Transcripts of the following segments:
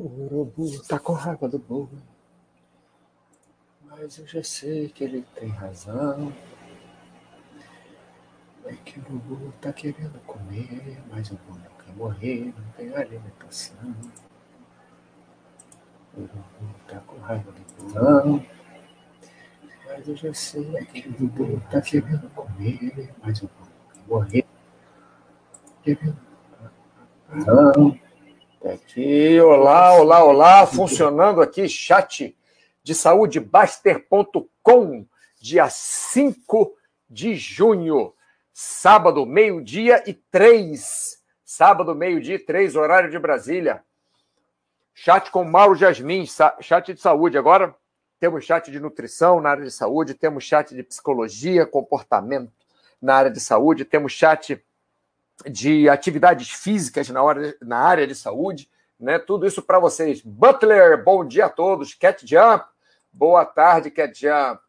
O urubu tá com raiva do boi, mas eu já sei que ele tem razão. É que o urubu tá querendo comer, mas o boi não quer morrer, não tem alimentação. O urubu tá com raiva do boi, mas eu já sei que o urubu tá querendo comer, mas o boi não quer morrer. Querendo razão. Aqui, olá, olá, olá, funcionando aqui, chat de saúde, Baster.com, dia 5 de junho, sábado, meio-dia e três. Sábado, meio-dia e três, horário de Brasília. Chat com Mauro Jasmin, chat de saúde. Agora temos chat de nutrição na área de saúde, temos chat de psicologia, comportamento na área de saúde, temos chat de atividades físicas na, hora, na área de saúde, né? Tudo isso para vocês. Butler, bom dia a todos. Cat Jump, boa tarde, Cat Jump.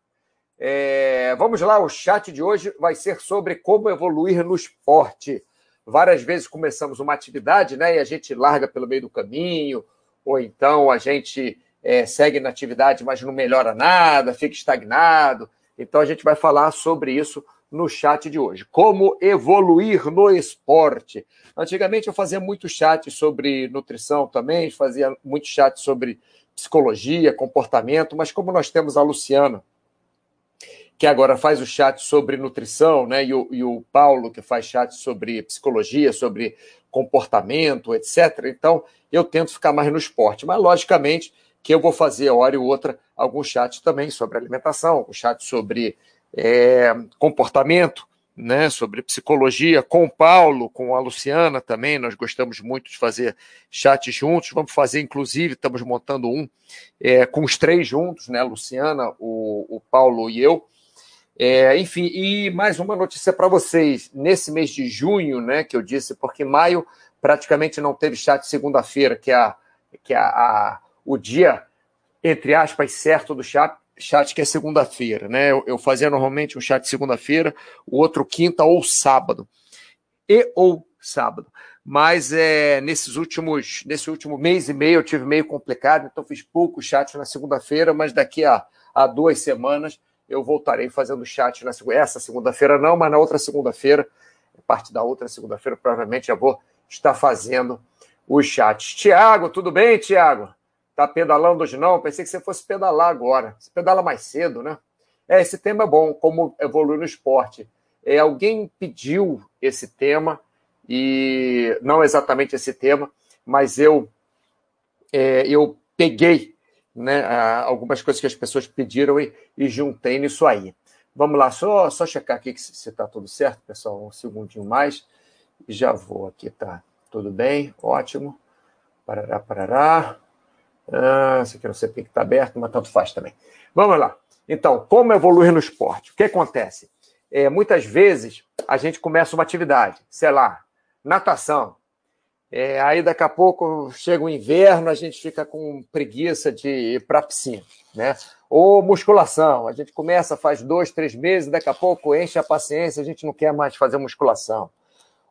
É, vamos lá, o chat de hoje vai ser sobre como evoluir no esporte. Várias vezes começamos uma atividade, né? E a gente larga pelo meio do caminho, ou então a gente é, segue na atividade, mas não melhora nada, fica estagnado. Então a gente vai falar sobre isso no chat de hoje. Como evoluir no esporte. Antigamente eu fazia muito chat sobre nutrição também, fazia muito chat sobre psicologia, comportamento, mas como nós temos a Luciana, que agora faz o chat sobre nutrição, né? E o, e o Paulo, que faz chat sobre psicologia, sobre comportamento, etc. Então, eu tento ficar mais no esporte. Mas, logicamente, que eu vou fazer, hora e outra, algum chat também sobre alimentação, algum chat sobre é, comportamento, né, sobre psicologia, com o Paulo, com a Luciana também. Nós gostamos muito de fazer chats juntos. Vamos fazer, inclusive, estamos montando um é, com os três juntos, né, Luciana, o, o Paulo e eu. É, enfim, e mais uma notícia para vocês. Nesse mês de junho, né, que eu disse, porque maio praticamente não teve chat segunda-feira, que é, a, que é a, a, o dia, entre aspas, certo do chat, chat que é segunda-feira, né? Eu, eu, fazia normalmente um chat segunda-feira, o outro quinta ou sábado. E ou sábado. Mas é, nesses últimos, nesse último mês e meio eu tive meio complicado, então fiz pouco chat na segunda-feira, mas daqui a, a duas semanas eu voltarei fazendo chat na. Essa segunda-feira não, mas na outra segunda-feira, parte da outra segunda-feira, provavelmente já vou estar fazendo os chats. Tiago, tudo bem, Tiago? Tá pedalando hoje não? Pensei que você fosse pedalar agora. Você pedala mais cedo, né? É, esse tema é bom, como evoluir no esporte. É, alguém pediu esse tema, e não exatamente esse tema, mas eu, é, eu peguei né, algumas coisas que as pessoas pediram e, e juntei nisso aí. Vamos lá, só, só checar aqui se está tudo certo, pessoal. Um segundinho mais. Já vou aqui, tá? Tudo bem? Ótimo. Parará, parará. Ah, isso aqui não sei porque está aberto, mas tanto faz também. Vamos lá. Então, como evoluir no esporte? O que acontece? É, muitas vezes a gente começa uma atividade, sei lá, natação. É, aí daqui a pouco chega o inverno, a gente fica com preguiça de ir para a piscina, né? Ou musculação, a gente começa, faz dois, três meses, daqui a pouco enche a paciência, a gente não quer mais fazer musculação.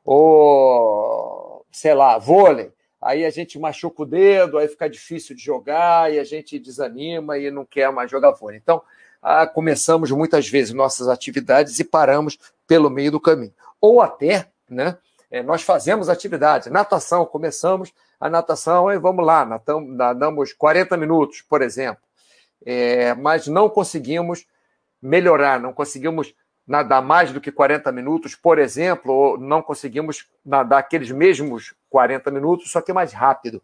Ou, sei lá, vôlei aí a gente machuca o dedo, aí fica difícil de jogar e a gente desanima e não quer mais jogar vôlei. Então, ah, começamos muitas vezes nossas atividades e paramos pelo meio do caminho. Ou até, né? É, nós fazemos atividades, natação, começamos a natação e vamos lá, nadamos 40 minutos, por exemplo, é, mas não conseguimos melhorar, não conseguimos nadar mais do que 40 minutos, por exemplo, ou não conseguimos nadar aqueles mesmos 40 minutos, só que mais rápido.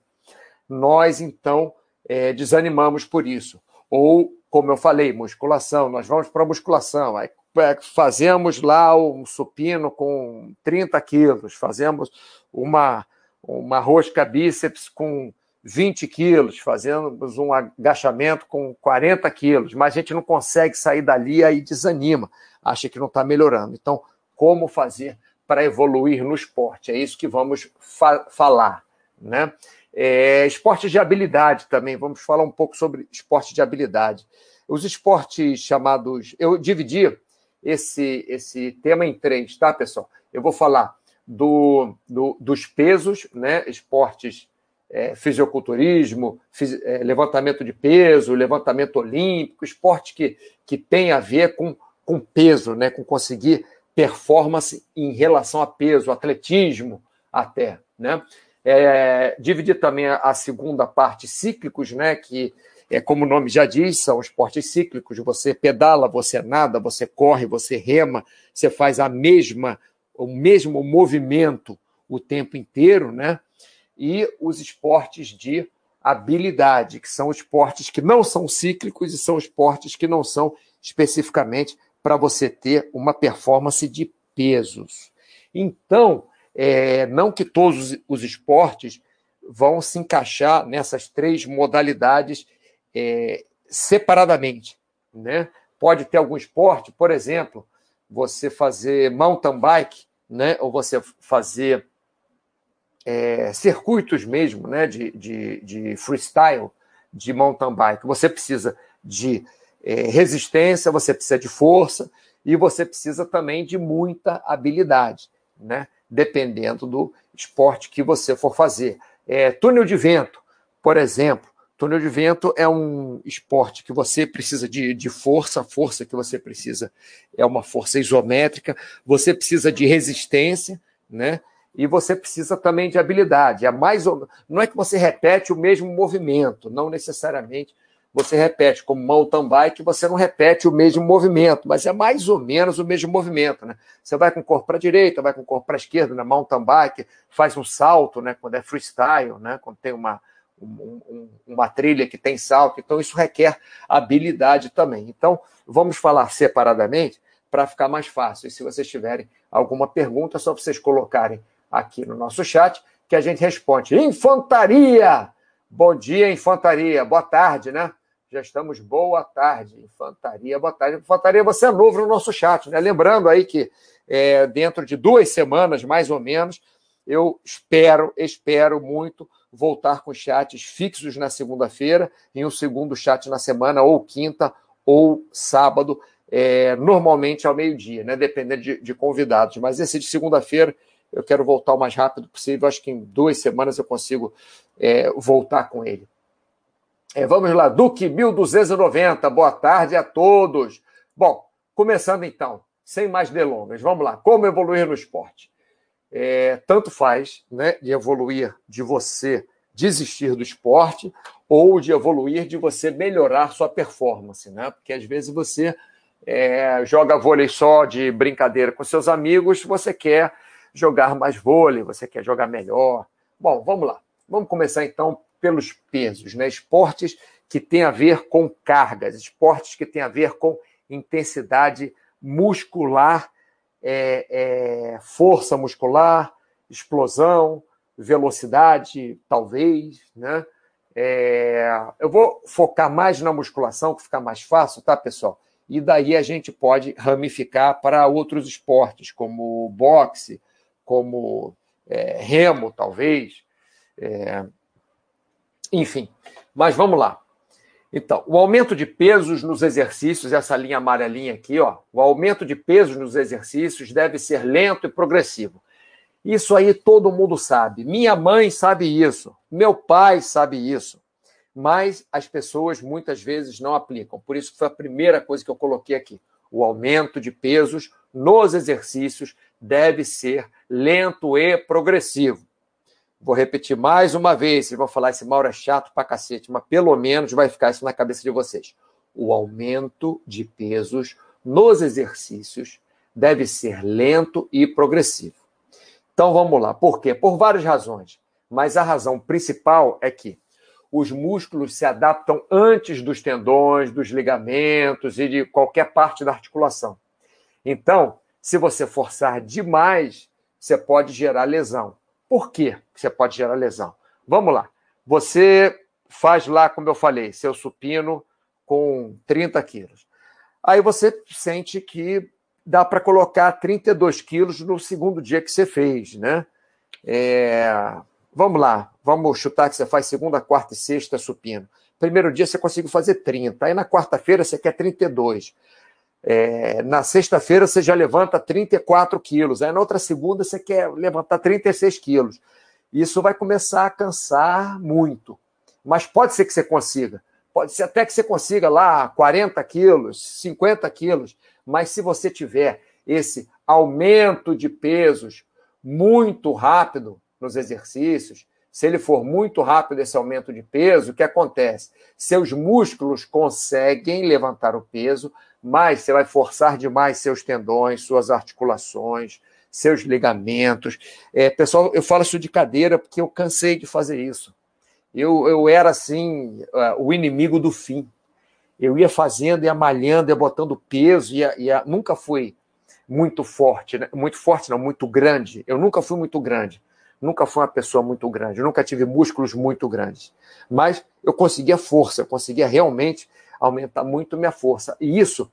Nós, então, é, desanimamos por isso. Ou, como eu falei, musculação, nós vamos para a musculação, aí é, fazemos lá um supino com 30 quilos, fazemos uma, uma rosca bíceps com 20 quilos, fazemos um agachamento com 40 quilos, mas a gente não consegue sair dali aí desanima acha que não está melhorando. Então, como fazer para evoluir no esporte? É isso que vamos fa falar. Né? É, esporte de habilidade também, vamos falar um pouco sobre esporte de habilidade. Os esportes chamados. Eu dividi esse, esse tema em três, tá, pessoal? Eu vou falar do, do dos pesos, né? Esportes é, fisiculturismo, fisi é, levantamento de peso, levantamento olímpico, esporte que, que tem a ver com, com peso, né, com conseguir performance em relação a peso, atletismo até. Né? É, dividir também a, a segunda parte cíclicos, né, que é como o nome já diz, são esportes cíclicos. Você pedala, você nada, você corre, você rema, você faz a mesma, o mesmo movimento o tempo inteiro, né? E os esportes de habilidade, que são esportes que não são cíclicos e são esportes que não são especificamente para você ter uma performance de pesos. Então, é, não que todos os esportes vão se encaixar nessas três modalidades é, separadamente. Né? Pode ter algum esporte, por exemplo, você fazer mountain bike, né? ou você fazer é, circuitos mesmo, né, de, de, de, freestyle, de mountain bike. Você precisa de é, resistência, você precisa de força e você precisa também de muita habilidade, né, dependendo do esporte que você for fazer. É, túnel de vento, por exemplo. Túnel de vento é um esporte que você precisa de, de força, a força que você precisa é uma força isométrica, você precisa de resistência, né? E você precisa também de habilidade. É mais ou... Não é que você repete o mesmo movimento, não necessariamente você repete, como mountain bike, você não repete o mesmo movimento, mas é mais ou menos o mesmo movimento. Né? Você vai com o corpo para a direita, vai com o corpo para a esquerda, na mountain bike, faz um salto, né? quando é freestyle, né? quando tem uma, um, um, uma trilha que tem salto, então isso requer habilidade também. Então, vamos falar separadamente para ficar mais fácil. E se vocês tiverem alguma pergunta, é só vocês colocarem aqui no nosso chat, que a gente responde. Infantaria! Bom dia, infantaria. Boa tarde, né? Já estamos boa tarde. Infantaria, boa tarde. Infantaria, você é novo no nosso chat, né? Lembrando aí que é, dentro de duas semanas, mais ou menos, eu espero, espero muito voltar com chats fixos na segunda-feira, em um segundo chat na semana, ou quinta, ou sábado, é, normalmente ao meio-dia, né? Dependendo de, de convidados. Mas esse de segunda-feira eu quero voltar o mais rápido possível. Acho que em duas semanas eu consigo é, voltar com ele. É, vamos lá, Duque 1290. Boa tarde a todos. Bom, começando então, sem mais delongas, vamos lá. Como evoluir no esporte? É, tanto faz né, de evoluir de você desistir do esporte ou de evoluir de você melhorar sua performance, né? Porque às vezes você é, joga vôlei só de brincadeira com seus amigos, você quer jogar mais vôlei, você quer jogar melhor. Bom, vamos lá. Vamos começar então pelos pesos, né? Esportes que têm a ver com cargas, esportes que têm a ver com intensidade muscular, é, é, força muscular, explosão, velocidade, talvez, né? É, eu vou focar mais na musculação, que fica mais fácil, tá, pessoal? E daí a gente pode ramificar para outros esportes, como boxe, como é, remo, talvez. É, enfim, mas vamos lá. Então, o aumento de pesos nos exercícios, essa linha amarelinha aqui, ó, o aumento de pesos nos exercícios deve ser lento e progressivo. Isso aí todo mundo sabe. Minha mãe sabe isso, meu pai sabe isso, mas as pessoas muitas vezes não aplicam. Por isso foi a primeira coisa que eu coloquei aqui. O aumento de pesos nos exercícios deve ser lento e progressivo. Vou repetir mais uma vez, vocês vão falar, esse Mauro é chato pra cacete, mas pelo menos vai ficar isso na cabeça de vocês. O aumento de pesos nos exercícios deve ser lento e progressivo. Então vamos lá. Por quê? Por várias razões. Mas a razão principal é que os músculos se adaptam antes dos tendões, dos ligamentos e de qualquer parte da articulação. Então, se você forçar demais, você pode gerar lesão. Por que você pode gerar lesão? Vamos lá. Você faz lá, como eu falei, seu supino com 30 quilos. Aí você sente que dá para colocar 32 quilos no segundo dia que você fez, né? É... Vamos lá, vamos chutar que você faz segunda, quarta e sexta supino. Primeiro dia você conseguiu fazer 30, aí na quarta-feira você quer 32. É, na sexta-feira você já levanta 34 quilos, aí na outra segunda você quer levantar 36 quilos. isso vai começar a cansar muito. Mas pode ser que você consiga. Pode ser até que você consiga lá 40 quilos, 50 quilos. Mas se você tiver esse aumento de pesos muito rápido nos exercícios, se ele for muito rápido esse aumento de peso, o que acontece? Seus músculos conseguem levantar o peso, mas você vai forçar demais seus tendões, suas articulações, seus ligamentos. É, pessoal, eu falo isso de cadeira porque eu cansei de fazer isso. Eu, eu era assim, uh, o inimigo do fim. Eu ia fazendo, ia malhando, ia botando peso, ia, ia, nunca fui muito forte, né? muito forte, não, muito grande. Eu nunca fui muito grande. Nunca fui uma pessoa muito grande. Nunca tive músculos muito grandes. Mas eu conseguia força, eu conseguia realmente aumentar muito minha força. E isso,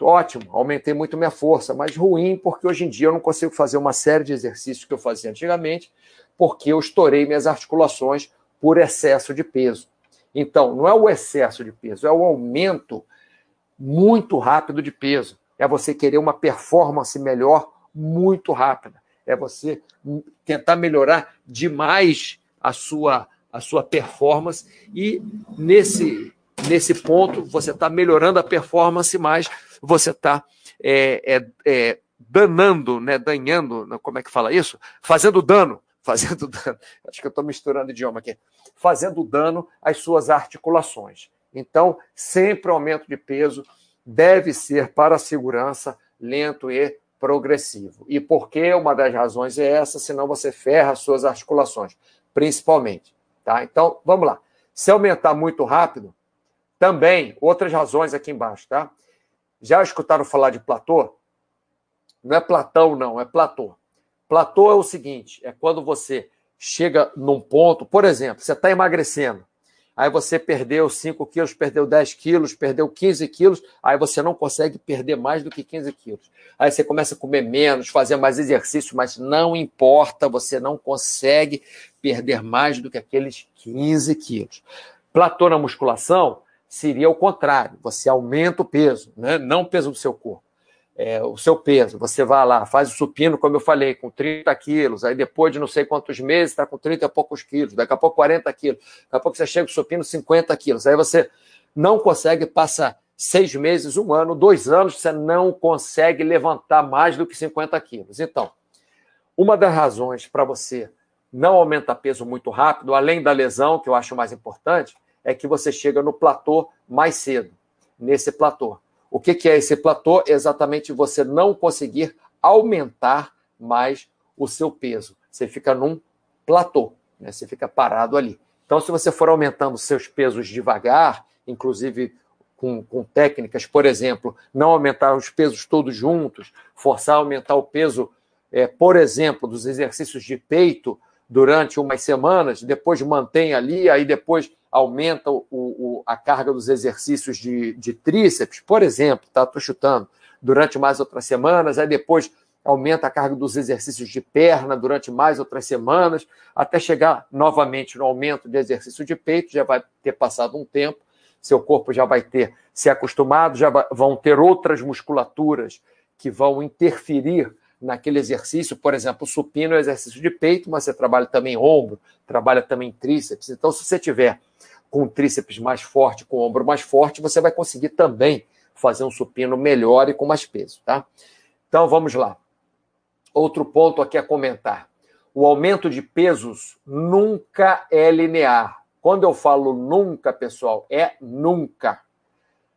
ótimo, aumentei muito minha força, mas ruim porque hoje em dia eu não consigo fazer uma série de exercícios que eu fazia antigamente, porque eu estourei minhas articulações por excesso de peso. Então, não é o excesso de peso, é o aumento muito rápido de peso é você querer uma performance melhor muito rápida. É você tentar melhorar demais a sua, a sua performance e nesse, nesse ponto você está melhorando a performance, mas você está é, é, é, danando, né, danhando, como é que fala isso? Fazendo dano, fazendo dano. Acho que eu estou misturando idioma aqui. Fazendo dano às suas articulações. Então, sempre aumento de peso, deve ser para a segurança lento e progressivo. E por que uma das razões é essa? Senão você ferra as suas articulações, principalmente. Tá? Então, vamos lá. Se aumentar muito rápido, também, outras razões aqui embaixo, tá? Já escutaram falar de platô? Não é Platão, não, é platô. Platô é o seguinte: é quando você chega num ponto, por exemplo, você está emagrecendo, aí você perdeu 5 quilos, perdeu 10 quilos, perdeu 15 quilos, aí você não consegue perder mais do que 15 quilos. Aí você começa a comer menos, fazer mais exercício, mas não importa, você não consegue perder mais do que aqueles 15 quilos. Platô na musculação seria o contrário, você aumenta o peso, né? não o peso do seu corpo é, o seu peso. Você vai lá, faz o supino, como eu falei, com 30 quilos, aí depois de não sei quantos meses está com 30 e poucos quilos, daqui a pouco 40 quilos, daqui a pouco você chega o supino 50 quilos. Aí você não consegue passar seis meses, um ano, dois anos, você não consegue levantar mais do que 50 quilos. Então, uma das razões para você não aumentar peso muito rápido, além da lesão, que eu acho mais importante, é que você chega no platô mais cedo, nesse platô. O que, que é esse platô? É exatamente você não conseguir aumentar mais o seu peso. Você fica num platô, né? você fica parado ali. Então, se você for aumentando seus pesos devagar, inclusive com, com, técnicas, por exemplo, não aumentar os pesos todos juntos, forçar a aumentar o peso, é, por exemplo, dos exercícios de peito durante umas semanas, depois mantém ali, aí depois aumenta o, o, a carga dos exercícios de, de tríceps, por exemplo, tá? Estou chutando, durante mais outras semanas, aí depois aumenta a carga dos exercícios de perna durante mais outras semanas, até chegar novamente no aumento de exercício de peito, já vai ter passado um tempo, seu corpo já vai ter se acostumado, já vão ter outras musculaturas que vão interferir naquele exercício, por exemplo, supino é exercício de peito, mas você trabalha também ombro, trabalha também tríceps. Então, se você tiver com o tríceps mais forte, com o ombro mais forte, você vai conseguir também fazer um supino melhor e com mais peso, tá? Então, vamos lá. Outro ponto aqui a comentar. O aumento de pesos nunca é linear. Quando eu falo nunca, pessoal, é nunca.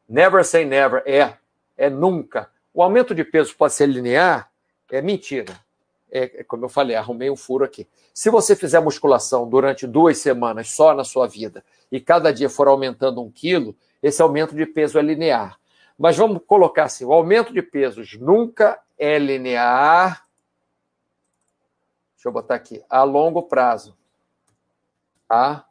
Never say never, é, é nunca. O aumento de peso pode ser linear? É mentira. É, é, como eu falei, arrumei um furo aqui. Se você fizer musculação durante duas semanas só na sua vida e cada dia for aumentando um quilo, esse aumento de peso é linear. Mas vamos colocar assim: o aumento de pesos nunca é linear. Deixa eu botar aqui, a longo prazo. A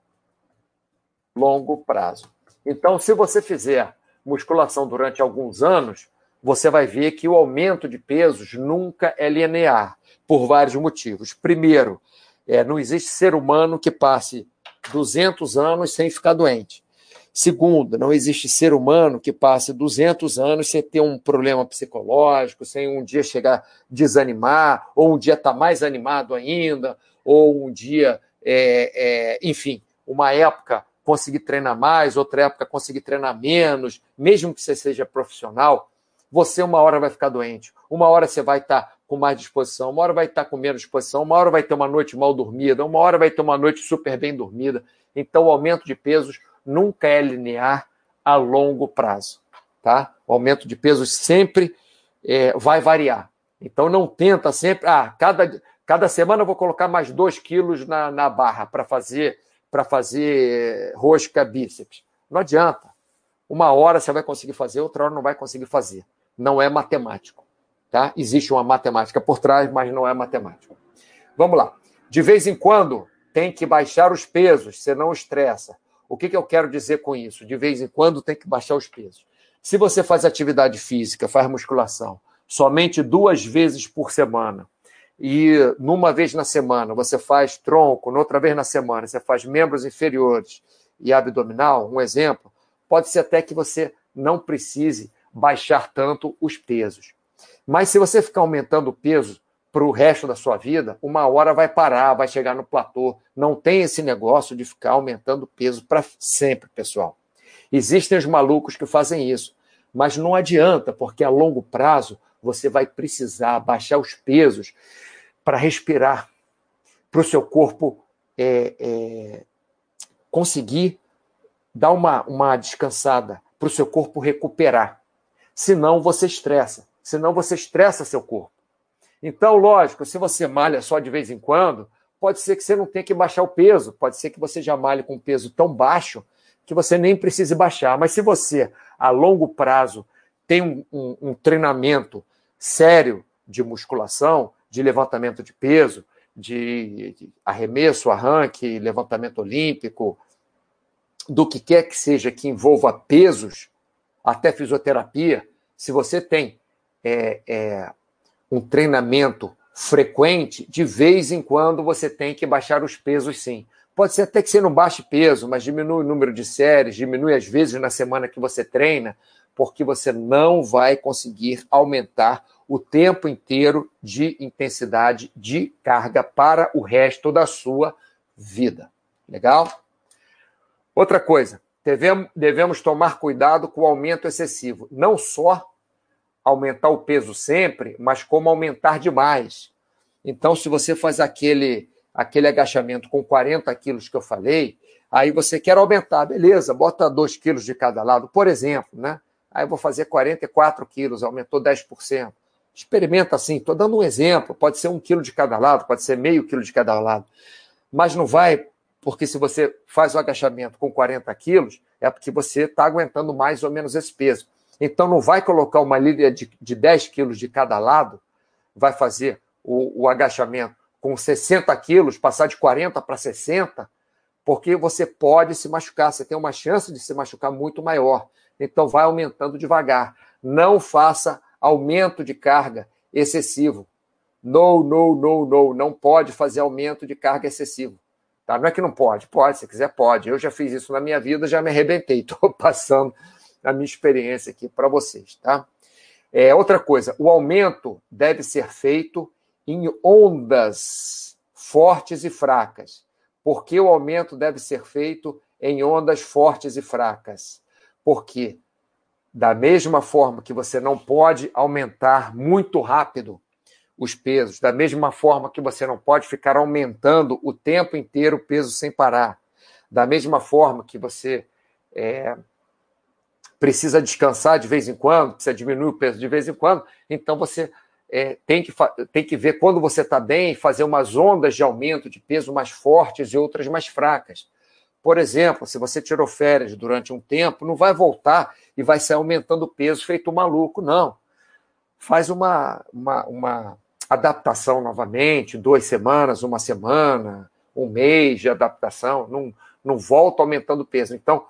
longo prazo. Então, se você fizer musculação durante alguns anos, você vai ver que o aumento de pesos nunca é linear, por vários motivos. Primeiro, é, não existe ser humano que passe 200 anos sem ficar doente. Segundo, não existe ser humano que passe 200 anos sem ter um problema psicológico, sem um dia chegar a desanimar, ou um dia estar tá mais animado ainda, ou um dia, é, é, enfim, uma época conseguir treinar mais, outra época conseguir treinar menos, mesmo que você seja profissional, você uma hora vai ficar doente, uma hora você vai estar com mais disposição, uma hora vai estar com menos disposição, uma hora vai ter uma noite mal dormida, uma hora vai ter uma noite super bem dormida. Então, o aumento de pesos nunca é linear a longo prazo, tá? O aumento de pesos sempre é, vai variar. Então, não tenta sempre, ah, cada, cada semana eu vou colocar mais dois quilos na, na barra para fazer para fazer rosca bíceps. Não adianta. Uma hora você vai conseguir fazer, outra hora não vai conseguir fazer. Não é matemático. Tá? Existe uma matemática por trás, mas não é matemática. Vamos lá. De vez em quando tem que baixar os pesos, você não estressa. O que, que eu quero dizer com isso? De vez em quando tem que baixar os pesos. Se você faz atividade física, faz musculação, somente duas vezes por semana, e numa vez na semana você faz tronco, noutra vez na semana você faz membros inferiores e abdominal, um exemplo, pode ser até que você não precise baixar tanto os pesos. Mas se você ficar aumentando o peso para o resto da sua vida, uma hora vai parar, vai chegar no platô. Não tem esse negócio de ficar aumentando o peso para sempre, pessoal. Existem os malucos que fazem isso, mas não adianta, porque a longo prazo você vai precisar baixar os pesos para respirar, para o seu corpo é, é, conseguir dar uma, uma descansada, para o seu corpo recuperar. Senão você estressa, senão você estressa seu corpo. Então, lógico, se você malha só de vez em quando, pode ser que você não tenha que baixar o peso, pode ser que você já malhe com um peso tão baixo que você nem precise baixar. Mas se você, a longo prazo, tem um, um, um treinamento sério de musculação, de levantamento de peso, de, arremesso, arranque, levantamento olímpico, do que quer que seja que envolva pesos, até fisioterapia, se você tem é, é, um treinamento frequente, de vez em quando você tem que baixar os pesos sim. Pode ser até que você não baixe peso, mas diminui o número de séries, diminui as vezes na semana que você treina, porque você não vai conseguir aumentar o tempo inteiro de intensidade de carga para o resto da sua vida. Legal? Outra coisa, devemos, tomar cuidado com o aumento excessivo. Não só aumentar o peso sempre, mas como aumentar demais. Então, se você faz aquele, aquele agachamento com 40 quilos que eu falei, aí você quer aumentar, beleza, bota 2 quilos de cada lado, por exemplo, né? Aí eu vou fazer 44 quilos, aumentou 10%. Experimenta assim, estou dando um exemplo. Pode ser um quilo de cada lado, pode ser meio quilo de cada lado. Mas não vai, porque se você faz o agachamento com 40 quilos, é porque você está aguentando mais ou menos esse peso. Então não vai colocar uma líder de, de 10 quilos de cada lado, vai fazer o, o agachamento com 60 quilos, passar de 40 para 60, porque você pode se machucar, você tem uma chance de se machucar muito maior. Então vai aumentando devagar. Não faça aumento de carga excessivo. No, no, no, no. Não pode fazer aumento de carga excessivo. Tá? Não é que não pode, pode, se quiser, pode. Eu já fiz isso na minha vida, já me arrebentei. Estou passando a minha experiência aqui para vocês. Tá? É, outra coisa, o aumento deve ser feito em ondas fortes e fracas. Por que o aumento deve ser feito em ondas fortes e fracas? Porque da mesma forma que você não pode aumentar muito rápido os pesos, da mesma forma que você não pode ficar aumentando o tempo inteiro o peso sem parar, da mesma forma que você é, precisa descansar de vez em quando, precisa diminuir o peso de vez em quando, então você é, tem, que, tem que ver quando você está bem, fazer umas ondas de aumento de peso mais fortes e outras mais fracas. Por exemplo, se você tirou férias durante um tempo, não vai voltar e vai sair aumentando o peso feito maluco, não. Faz uma, uma, uma adaptação novamente, duas semanas, uma semana, um mês de adaptação, não, não volta aumentando peso. Então,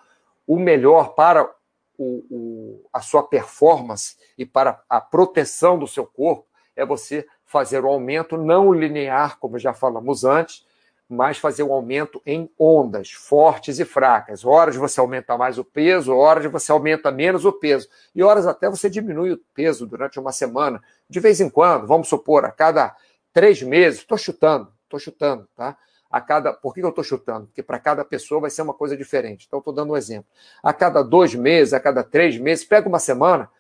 o melhor para o, o, a sua performance e para a proteção do seu corpo é você fazer o aumento não linear, como já falamos antes, mas fazer um aumento em ondas fortes e fracas. Horas você aumenta mais o peso, horas você aumenta menos o peso. E horas até você diminui o peso durante uma semana. De vez em quando, vamos supor, a cada três meses, estou chutando, estou chutando, tá? A cada, por que eu estou chutando? Porque para cada pessoa vai ser uma coisa diferente. Então, estou dando um exemplo. A cada dois meses, a cada três meses, pega uma semana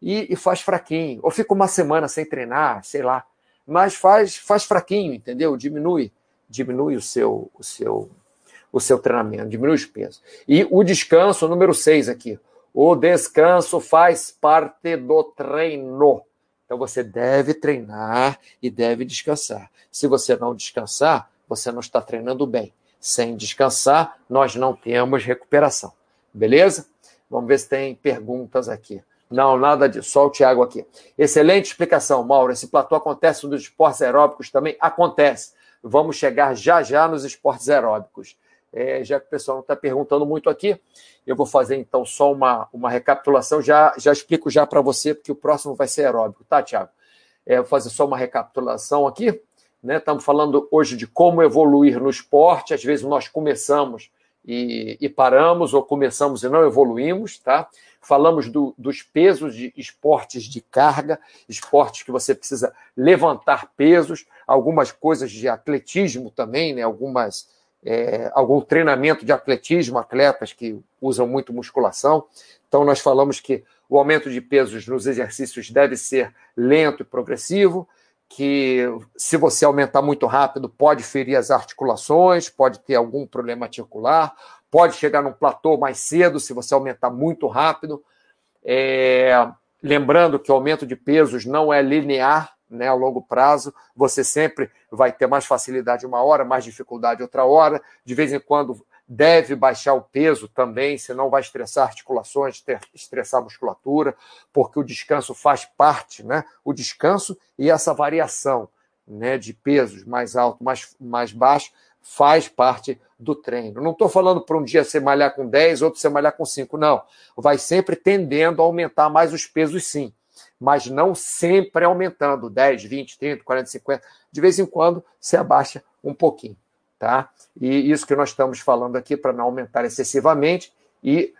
e, e faz fraquinho. Ou fica uma semana sem treinar, sei lá. Mas faz, faz fraquinho, entendeu? Diminui, diminui o seu, o seu, o seu treinamento, diminui os pesos. E o descanso, número seis aqui. O descanso faz parte do treino. Então você deve treinar e deve descansar. Se você não descansar, você não está treinando bem. Sem descansar, nós não temos recuperação. Beleza? Vamos ver se tem perguntas aqui. Não, nada disso, só o Tiago aqui. Excelente explicação, Mauro. Esse platô acontece nos esportes aeróbicos também? Acontece. Vamos chegar já já nos esportes aeróbicos. É, já que o pessoal não está perguntando muito aqui, eu vou fazer então só uma, uma recapitulação. Já, já explico já para você, porque o próximo vai ser aeróbico, tá, Tiago? É, vou fazer só uma recapitulação aqui. Né? Estamos falando hoje de como evoluir no esporte. Às vezes nós começamos e, e paramos, ou começamos e não evoluímos, tá? Falamos do, dos pesos de esportes de carga, esportes que você precisa levantar pesos, algumas coisas de atletismo também, né? Algumas é, algum treinamento de atletismo, atletas que usam muito musculação. Então, nós falamos que o aumento de pesos nos exercícios deve ser lento e progressivo, que se você aumentar muito rápido, pode ferir as articulações, pode ter algum problema articular, pode chegar num platô mais cedo se você aumentar muito rápido. É, lembrando que o aumento de pesos não é linear, né, a longo prazo, você sempre vai ter mais facilidade uma hora, mais dificuldade outra hora. De vez em quando deve baixar o peso também, senão vai estressar articulações, estressar a musculatura, porque o descanso faz parte, né? O descanso e essa variação né, de pesos mais alto, mais, mais baixo, faz parte do treino. Não estou falando para um dia você malhar com 10, outro você malhar com 5, não. Vai sempre tendendo a aumentar mais os pesos, sim mas não sempre aumentando 10, 20, 30, 40, 50. De vez em quando se abaixa um pouquinho, tá? E isso que nós estamos falando aqui para não aumentar excessivamente e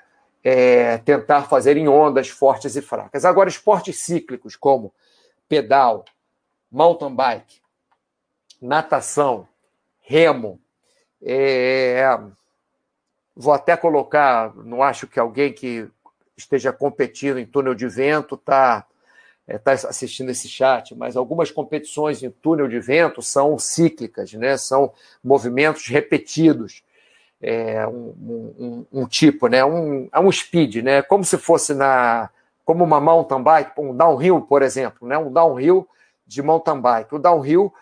é, tentar fazer em ondas fortes e fracas. Agora, esportes cíclicos como pedal, mountain bike, natação, remo, é, vou até colocar, não acho que alguém que esteja competindo em túnel de vento está está é, assistindo esse chat, mas algumas competições em túnel de vento são cíclicas, né? são movimentos repetidos. É, um, um, um, tipo, né? Um, é um speed, né? Como se fosse na, como uma mountain bike, um downhill, por exemplo, né? Um downhill de mountain bike. O downhill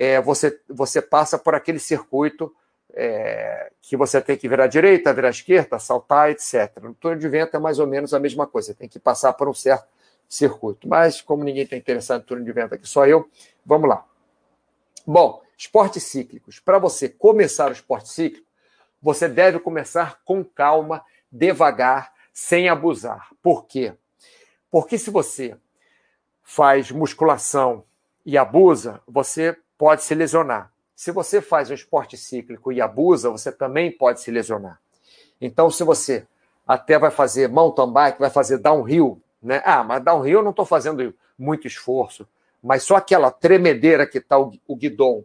é, você você passa por aquele circuito é, que você tem que virar à direita, virar à esquerda, saltar, etc. No túnel de vento é mais ou menos a mesma coisa. Você tem que passar por um certo circuito. Mas, como ninguém está interessado em turno de vento aqui, só eu, vamos lá. Bom, esportes cíclicos. Para você começar o esporte cíclico, você deve começar com calma, devagar, sem abusar. Por quê? Porque se você faz musculação e abusa, você pode se lesionar. Se você faz um esporte cíclico e abusa, você também pode se lesionar. Então, se você até vai fazer mountain bike, vai fazer downhill, né? Ah, mas downhill eu não estou fazendo muito esforço, mas só aquela tremedeira que está o, guidon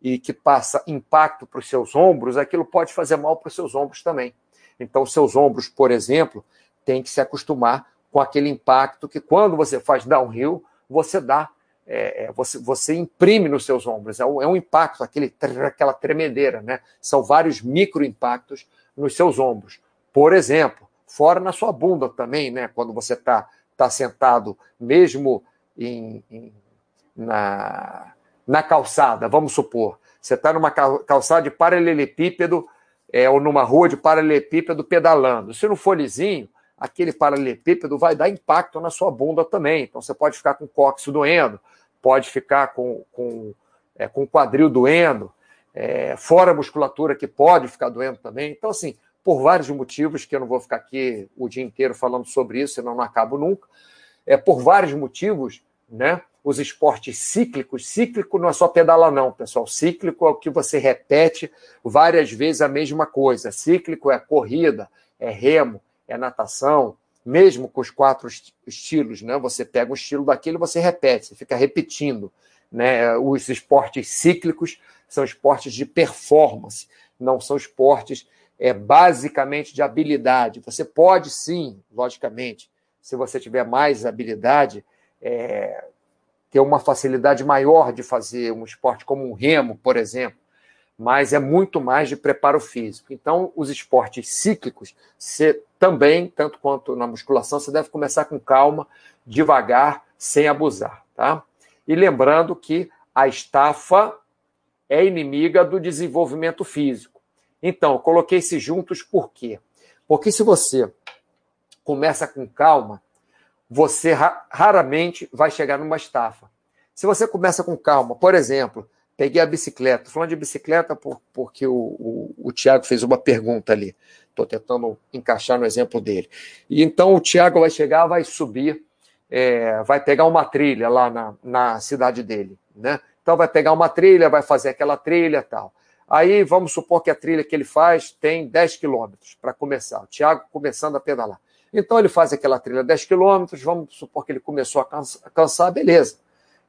e que passa impacto para os seus ombros, aquilo pode fazer mal para os seus ombros também. Então, seus ombros, por exemplo, têm que se acostumar com aquele impacto que quando você faz downhill, você dá, é, é você, você imprime nos seus ombros. É um, é um impacto, aquele, aquela tremedeira, né? São vários micro impactos nos seus ombros. Por exemplo, fora na sua bunda também, né? Quando você está tá sentado, mesmo em, em, na, na calçada, vamos supor, você está numa calçada de paralelepípedo é, ou numa rua de paralelepípedo pedalando. Se não for lisinho, aquele paralelepípedo vai dar impacto na sua bunda também. Então você pode ficar com o cóccix doendo, pode ficar com, com, é, com o quadril doendo, é, fora a musculatura que pode ficar doendo também. Então, assim, por vários motivos, que eu não vou ficar aqui o dia inteiro falando sobre isso, senão não acabo nunca. É, por vários motivos, né? Os esportes cíclicos, cíclico não é só pedalar, não, pessoal. Cíclico é o que você repete várias vezes a mesma coisa. Cíclico é corrida, é remo, é natação, mesmo com os quatro estilos, né? Você pega um estilo daquilo e você repete, você fica repetindo. Né? Os esportes cíclicos são esportes de performance, não são esportes é, basicamente de habilidade. Você pode sim, logicamente, se você tiver mais habilidade, é, ter uma facilidade maior de fazer um esporte como um remo, por exemplo, mas é muito mais de preparo físico. Então, os esportes cíclicos, você também, tanto quanto na musculação, você deve começar com calma, devagar, sem abusar, tá? E lembrando que a estafa é inimiga do desenvolvimento físico. Então, coloquei esses juntos por quê? Porque se você começa com calma, você raramente vai chegar numa estafa. Se você começa com calma, por exemplo, peguei a bicicleta. Falando de bicicleta por, porque o, o, o Tiago fez uma pergunta ali. Estou tentando encaixar no exemplo dele. E então o Tiago vai chegar, vai subir, é, vai pegar uma trilha lá na, na cidade dele. Né? Então vai pegar uma trilha, vai fazer aquela trilha tal. Aí vamos supor que a trilha que ele faz tem 10 quilômetros para começar. O Tiago começando a pedalar. Então ele faz aquela trilha 10 quilômetros, vamos supor que ele começou a cansar, beleza.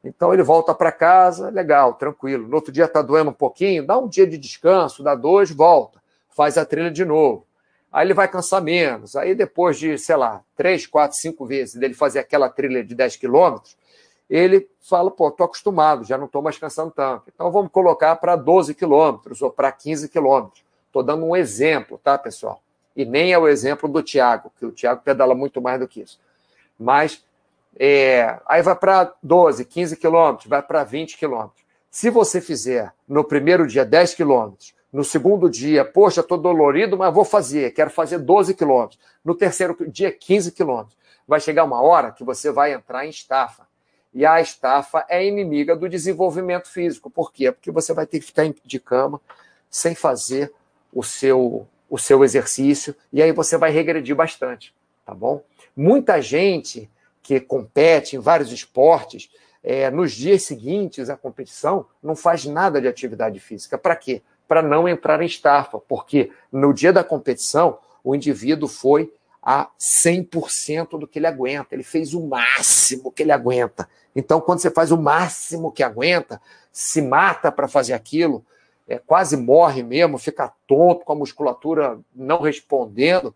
Então ele volta para casa, legal, tranquilo. No outro dia está doendo um pouquinho, dá um dia de descanso, dá dois, volta, faz a trilha de novo. Aí ele vai cansar menos. Aí depois de, sei lá, três, quatro, cinco vezes dele fazer aquela trilha de 10 quilômetros, ele fala, pô, tô acostumado, já não estou mais cansando tanto. Então vamos colocar para 12 quilômetros ou para 15 quilômetros. Estou dando um exemplo, tá, pessoal? E nem é o exemplo do Tiago, que o Tiago pedala muito mais do que isso. Mas é, aí vai para 12, 15 quilômetros, vai para 20 quilômetros. Se você fizer no primeiro dia 10 quilômetros, no segundo dia, poxa, estou dolorido, mas vou fazer, quero fazer 12 quilômetros. No terceiro dia, 15 quilômetros. Vai chegar uma hora que você vai entrar em estafa. E a estafa é inimiga do desenvolvimento físico. Por quê? Porque você vai ter que ficar de cama sem fazer o seu, o seu exercício, e aí você vai regredir bastante, tá bom? Muita gente que compete em vários esportes, é, nos dias seguintes à competição, não faz nada de atividade física. Para quê? Para não entrar em estafa, porque no dia da competição, o indivíduo foi a 100% do que ele aguenta, ele fez o máximo que ele aguenta. Então, quando você faz o máximo que aguenta, se mata para fazer aquilo, é, quase morre mesmo, fica tonto com a musculatura não respondendo,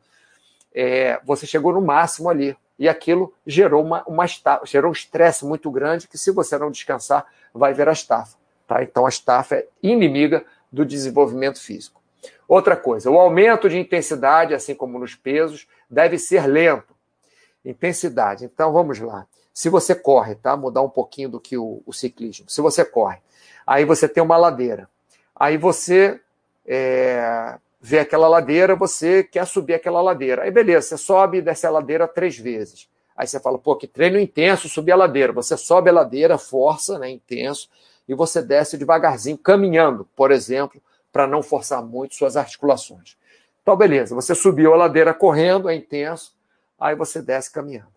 é, você chegou no máximo ali e aquilo gerou uma, uma estafa, gerou um estresse muito grande que, se você não descansar, vai ver a estafa. Tá? Então, a estafa é inimiga do desenvolvimento físico. Outra coisa, o aumento de intensidade, assim como nos pesos, deve ser lento. Intensidade. Então, vamos lá. Se você corre, tá? Mudar um pouquinho do que o, o ciclismo. Se você corre, aí você tem uma ladeira. Aí você é, vê aquela ladeira, você quer subir aquela ladeira. Aí beleza, você sobe e desce a ladeira três vezes. Aí você fala, pô, que treino intenso subir a ladeira. Você sobe a ladeira, força, né, intenso, e você desce devagarzinho, caminhando, por exemplo, para não forçar muito suas articulações. Então, beleza, você subiu a ladeira correndo, é intenso, aí você desce caminhando.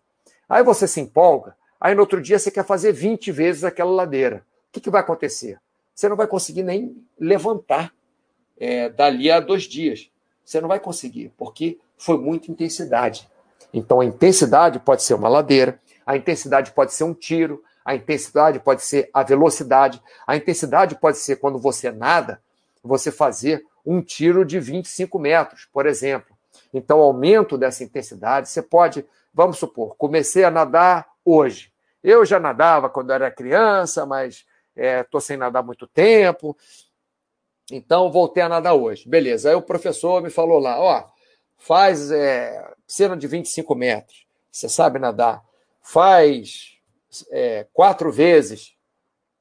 Aí você se empolga, aí no outro dia você quer fazer 20 vezes aquela ladeira. O que, que vai acontecer? Você não vai conseguir nem levantar é, dali a dois dias. Você não vai conseguir, porque foi muita intensidade. Então, a intensidade pode ser uma ladeira, a intensidade pode ser um tiro, a intensidade pode ser a velocidade, a intensidade pode ser quando você nada, você fazer um tiro de 25 metros, por exemplo. Então, aumento dessa intensidade, você pode, vamos supor, comecei a nadar hoje. Eu já nadava quando era criança, mas estou é, sem nadar muito tempo. Então, voltei a nadar hoje. Beleza. Aí o professor me falou lá, ó, faz é, piscina de 25 metros. Você sabe nadar. Faz é, quatro vezes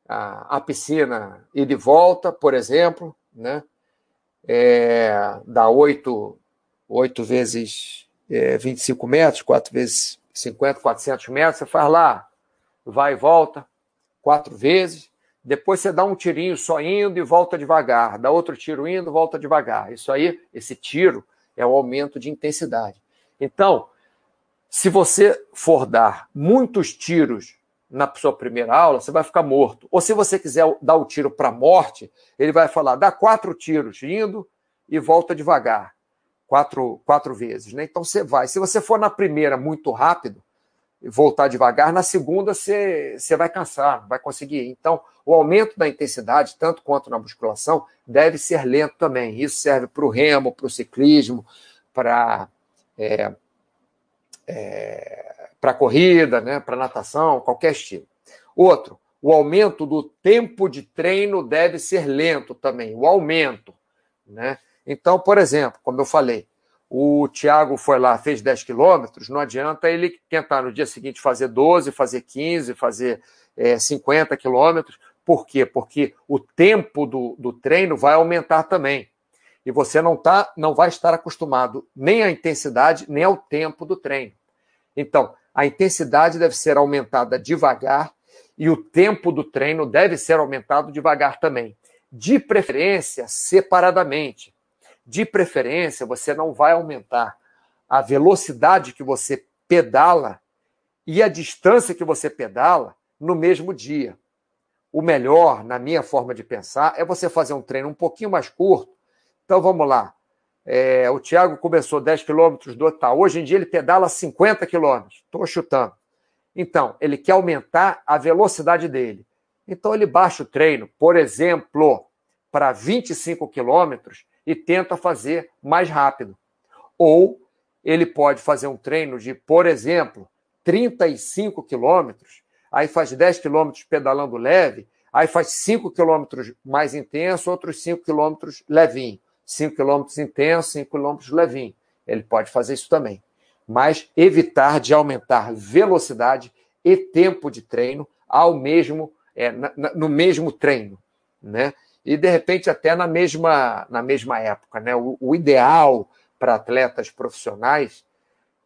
a, a piscina e de volta, por exemplo, né? É, dá oito, oito vezes é, 25 metros, quatro vezes 50, 400 metros. Você faz lá, vai e volta, quatro vezes. Depois você dá um tirinho só indo e volta devagar, dá outro tiro indo, volta devagar. Isso aí, esse tiro, é o aumento de intensidade. Então, se você for dar muitos tiros na sua primeira aula, você vai ficar morto. Ou se você quiser dar o tiro para morte, ele vai falar: dá quatro tiros indo e volta devagar, quatro, quatro vezes. Né? Então você vai. Se você for na primeira muito rápido, voltar devagar, na segunda você, você vai cansar, não vai conseguir. Então, o aumento da intensidade, tanto quanto na musculação, deve ser lento também. Isso serve para o remo, para o ciclismo, para é, é, para corrida, né, para natação, qualquer estilo. Outro, o aumento do tempo de treino deve ser lento também, o aumento. Né? Então, por exemplo, como eu falei, o Thiago foi lá, fez 10 quilômetros, não adianta ele tentar no dia seguinte fazer 12, fazer 15, fazer é, 50 quilômetros. Por quê? Porque o tempo do, do treino vai aumentar também. E você não, tá, não vai estar acostumado nem à intensidade, nem ao tempo do treino. Então, a intensidade deve ser aumentada devagar e o tempo do treino deve ser aumentado devagar também. De preferência, separadamente. De preferência, você não vai aumentar a velocidade que você pedala e a distância que você pedala no mesmo dia. O melhor, na minha forma de pensar, é você fazer um treino um pouquinho mais curto. Então vamos lá. É, o Thiago começou 10 quilômetros do tá, Hoje em dia ele pedala 50 quilômetros. Estou chutando. Então, ele quer aumentar a velocidade dele. Então, ele baixa o treino, por exemplo, para 25 quilômetros e tenta fazer mais rápido. Ou ele pode fazer um treino de, por exemplo, 35 quilômetros, aí faz 10 quilômetros pedalando leve, aí faz 5 quilômetros mais intenso, outros 5 quilômetros levinho. 5 quilômetros intenso, 5 quilômetros levinho. Ele pode fazer isso também. Mas evitar de aumentar velocidade e tempo de treino ao mesmo é, na, no mesmo treino, né? E de repente até na mesma na mesma época, né? O, o ideal para atletas profissionais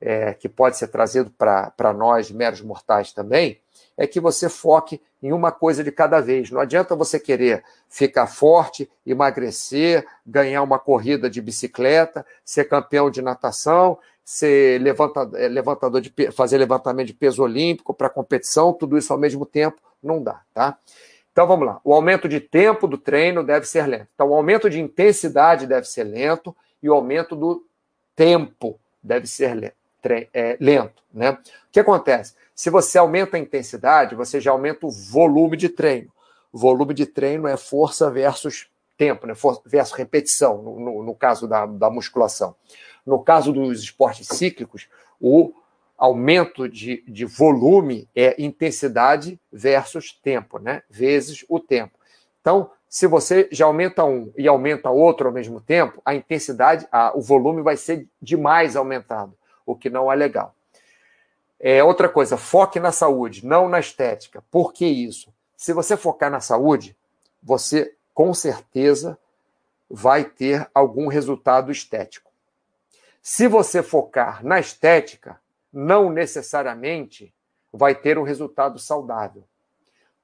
é, que pode ser trazido para nós meros mortais também é que você foque em uma coisa de cada vez. Não adianta você querer ficar forte, emagrecer, ganhar uma corrida de bicicleta, ser campeão de natação, ser levanta, é, levantador de fazer levantamento de peso olímpico para competição, tudo isso ao mesmo tempo, não dá, tá? Então vamos lá. O aumento de tempo do treino deve ser lento. Então o aumento de intensidade deve ser lento e o aumento do tempo deve ser lento, é, lento né? O que acontece? Se você aumenta a intensidade, você já aumenta o volume de treino. Volume de treino é força versus tempo, né? Força versus repetição, no, no, no caso da, da musculação. No caso dos esportes cíclicos, o aumento de, de volume é intensidade versus tempo, né? Vezes o tempo. Então, se você já aumenta um e aumenta outro ao mesmo tempo, a intensidade, a, o volume vai ser demais aumentado, o que não é legal. É, outra coisa, foque na saúde, não na estética. Por que isso? Se você focar na saúde, você com certeza vai ter algum resultado estético. Se você focar na estética, não necessariamente vai ter um resultado saudável.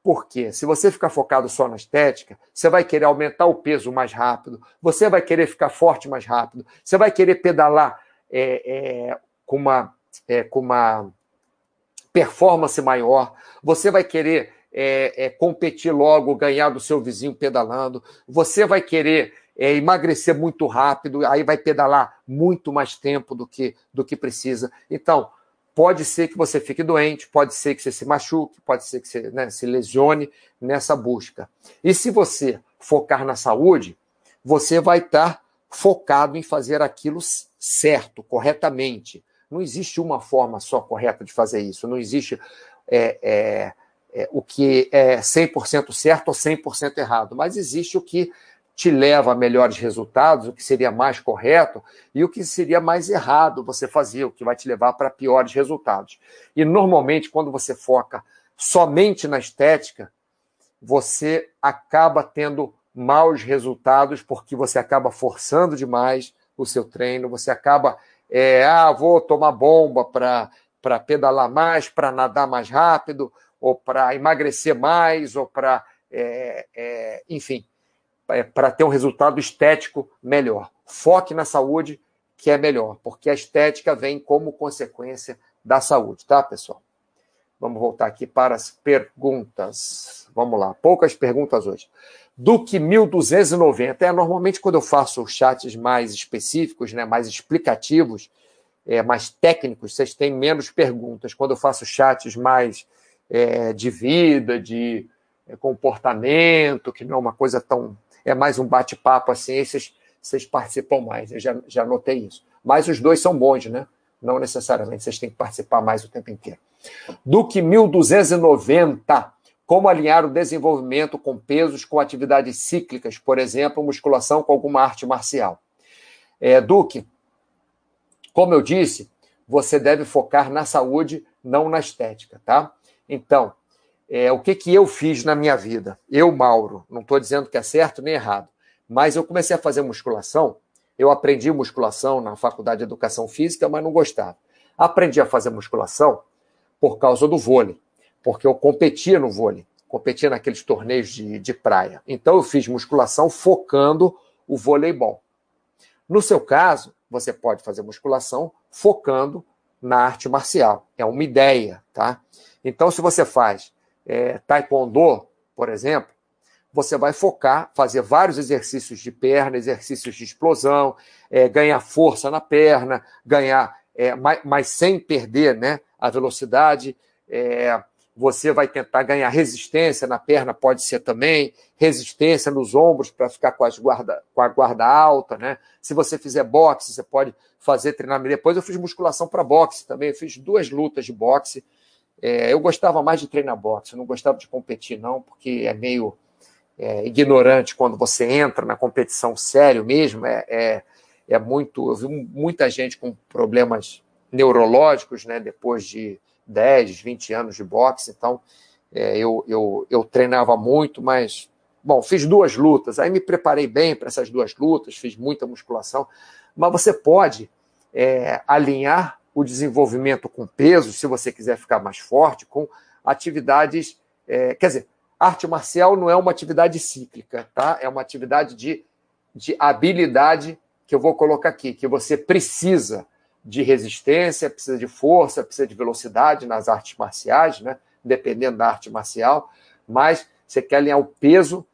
Por quê? Se você ficar focado só na estética, você vai querer aumentar o peso mais rápido, você vai querer ficar forte mais rápido, você vai querer pedalar é, é, com, uma, é, com uma performance maior, você vai querer é, é, competir logo, ganhar do seu vizinho pedalando, você vai querer é, emagrecer muito rápido, aí vai pedalar muito mais tempo do que, do que precisa. Então, pode ser que você fique doente, pode ser que você se machuque, pode ser que você né, se lesione nessa busca. E se você focar na saúde, você vai estar focado em fazer aquilo certo, corretamente. Não existe uma forma só correta de fazer isso. Não existe é, é, é, o que é 100% certo ou 100% errado. Mas existe o que te leva a melhores resultados, o que seria mais correto e o que seria mais errado você fazer, o que vai te levar para piores resultados. E normalmente, quando você foca somente na estética, você acaba tendo maus resultados porque você acaba forçando demais o seu treino, você acaba é, ah, vou tomar bomba para pedalar mais, para nadar mais rápido, ou para emagrecer mais, ou para, é, é, enfim, é, para ter um resultado estético melhor. Foque na saúde, que é melhor, porque a estética vem como consequência da saúde, tá, pessoal? Vamos voltar aqui para as perguntas. Vamos lá, poucas perguntas hoje. Duque 1290. É, normalmente, quando eu faço chats mais específicos, né, mais explicativos, é, mais técnicos, vocês têm menos perguntas. Quando eu faço chats mais é, de vida, de é, comportamento, que não é uma coisa tão. É mais um bate-papo assim, vocês, vocês participam mais. Eu já, já notei isso. Mas os dois são bons, né? Não necessariamente vocês têm que participar mais o tempo inteiro. Duque 1290. Como alinhar o desenvolvimento com pesos com atividades cíclicas, por exemplo, musculação com alguma arte marcial? É, Duque, como eu disse, você deve focar na saúde, não na estética, tá? Então, é, o que, que eu fiz na minha vida? Eu, Mauro, não estou dizendo que é certo nem errado, mas eu comecei a fazer musculação. Eu aprendi musculação na faculdade de educação física, mas não gostava. Aprendi a fazer musculação por causa do vôlei, porque eu competia no vôlei, competia naqueles torneios de, de praia. Então eu fiz musculação focando o voleibol. No seu caso, você pode fazer musculação focando na arte marcial. É uma ideia, tá? Então, se você faz é, taekwondo, por exemplo, você vai focar, fazer vários exercícios de perna, exercícios de explosão, é, ganhar força na perna, ganhar, é, mas, mas, sem perder né, a velocidade. É, você vai tentar ganhar resistência na perna, pode ser também, resistência nos ombros para ficar com, as guarda, com a guarda alta, né? Se você fizer boxe, você pode fazer treinamento. Depois eu fiz musculação para boxe também, eu fiz duas lutas de boxe. É, eu gostava mais de treinar boxe, eu não gostava de competir, não, porque é meio é, ignorante quando você entra na competição sério mesmo. É, é, é muito. Eu vi muita gente com problemas neurológicos, né? Depois de 10, 20 anos de boxe, então é, eu, eu, eu treinava muito, mas, bom, fiz duas lutas, aí me preparei bem para essas duas lutas, fiz muita musculação, mas você pode é, alinhar o desenvolvimento com peso, se você quiser ficar mais forte, com atividades. É, quer dizer, arte marcial não é uma atividade cíclica, tá? É uma atividade de, de habilidade que eu vou colocar aqui, que você precisa de resistência, precisa de força, precisa de velocidade nas artes marciais, né? dependendo da arte marcial, mas você quer alinhar o peso,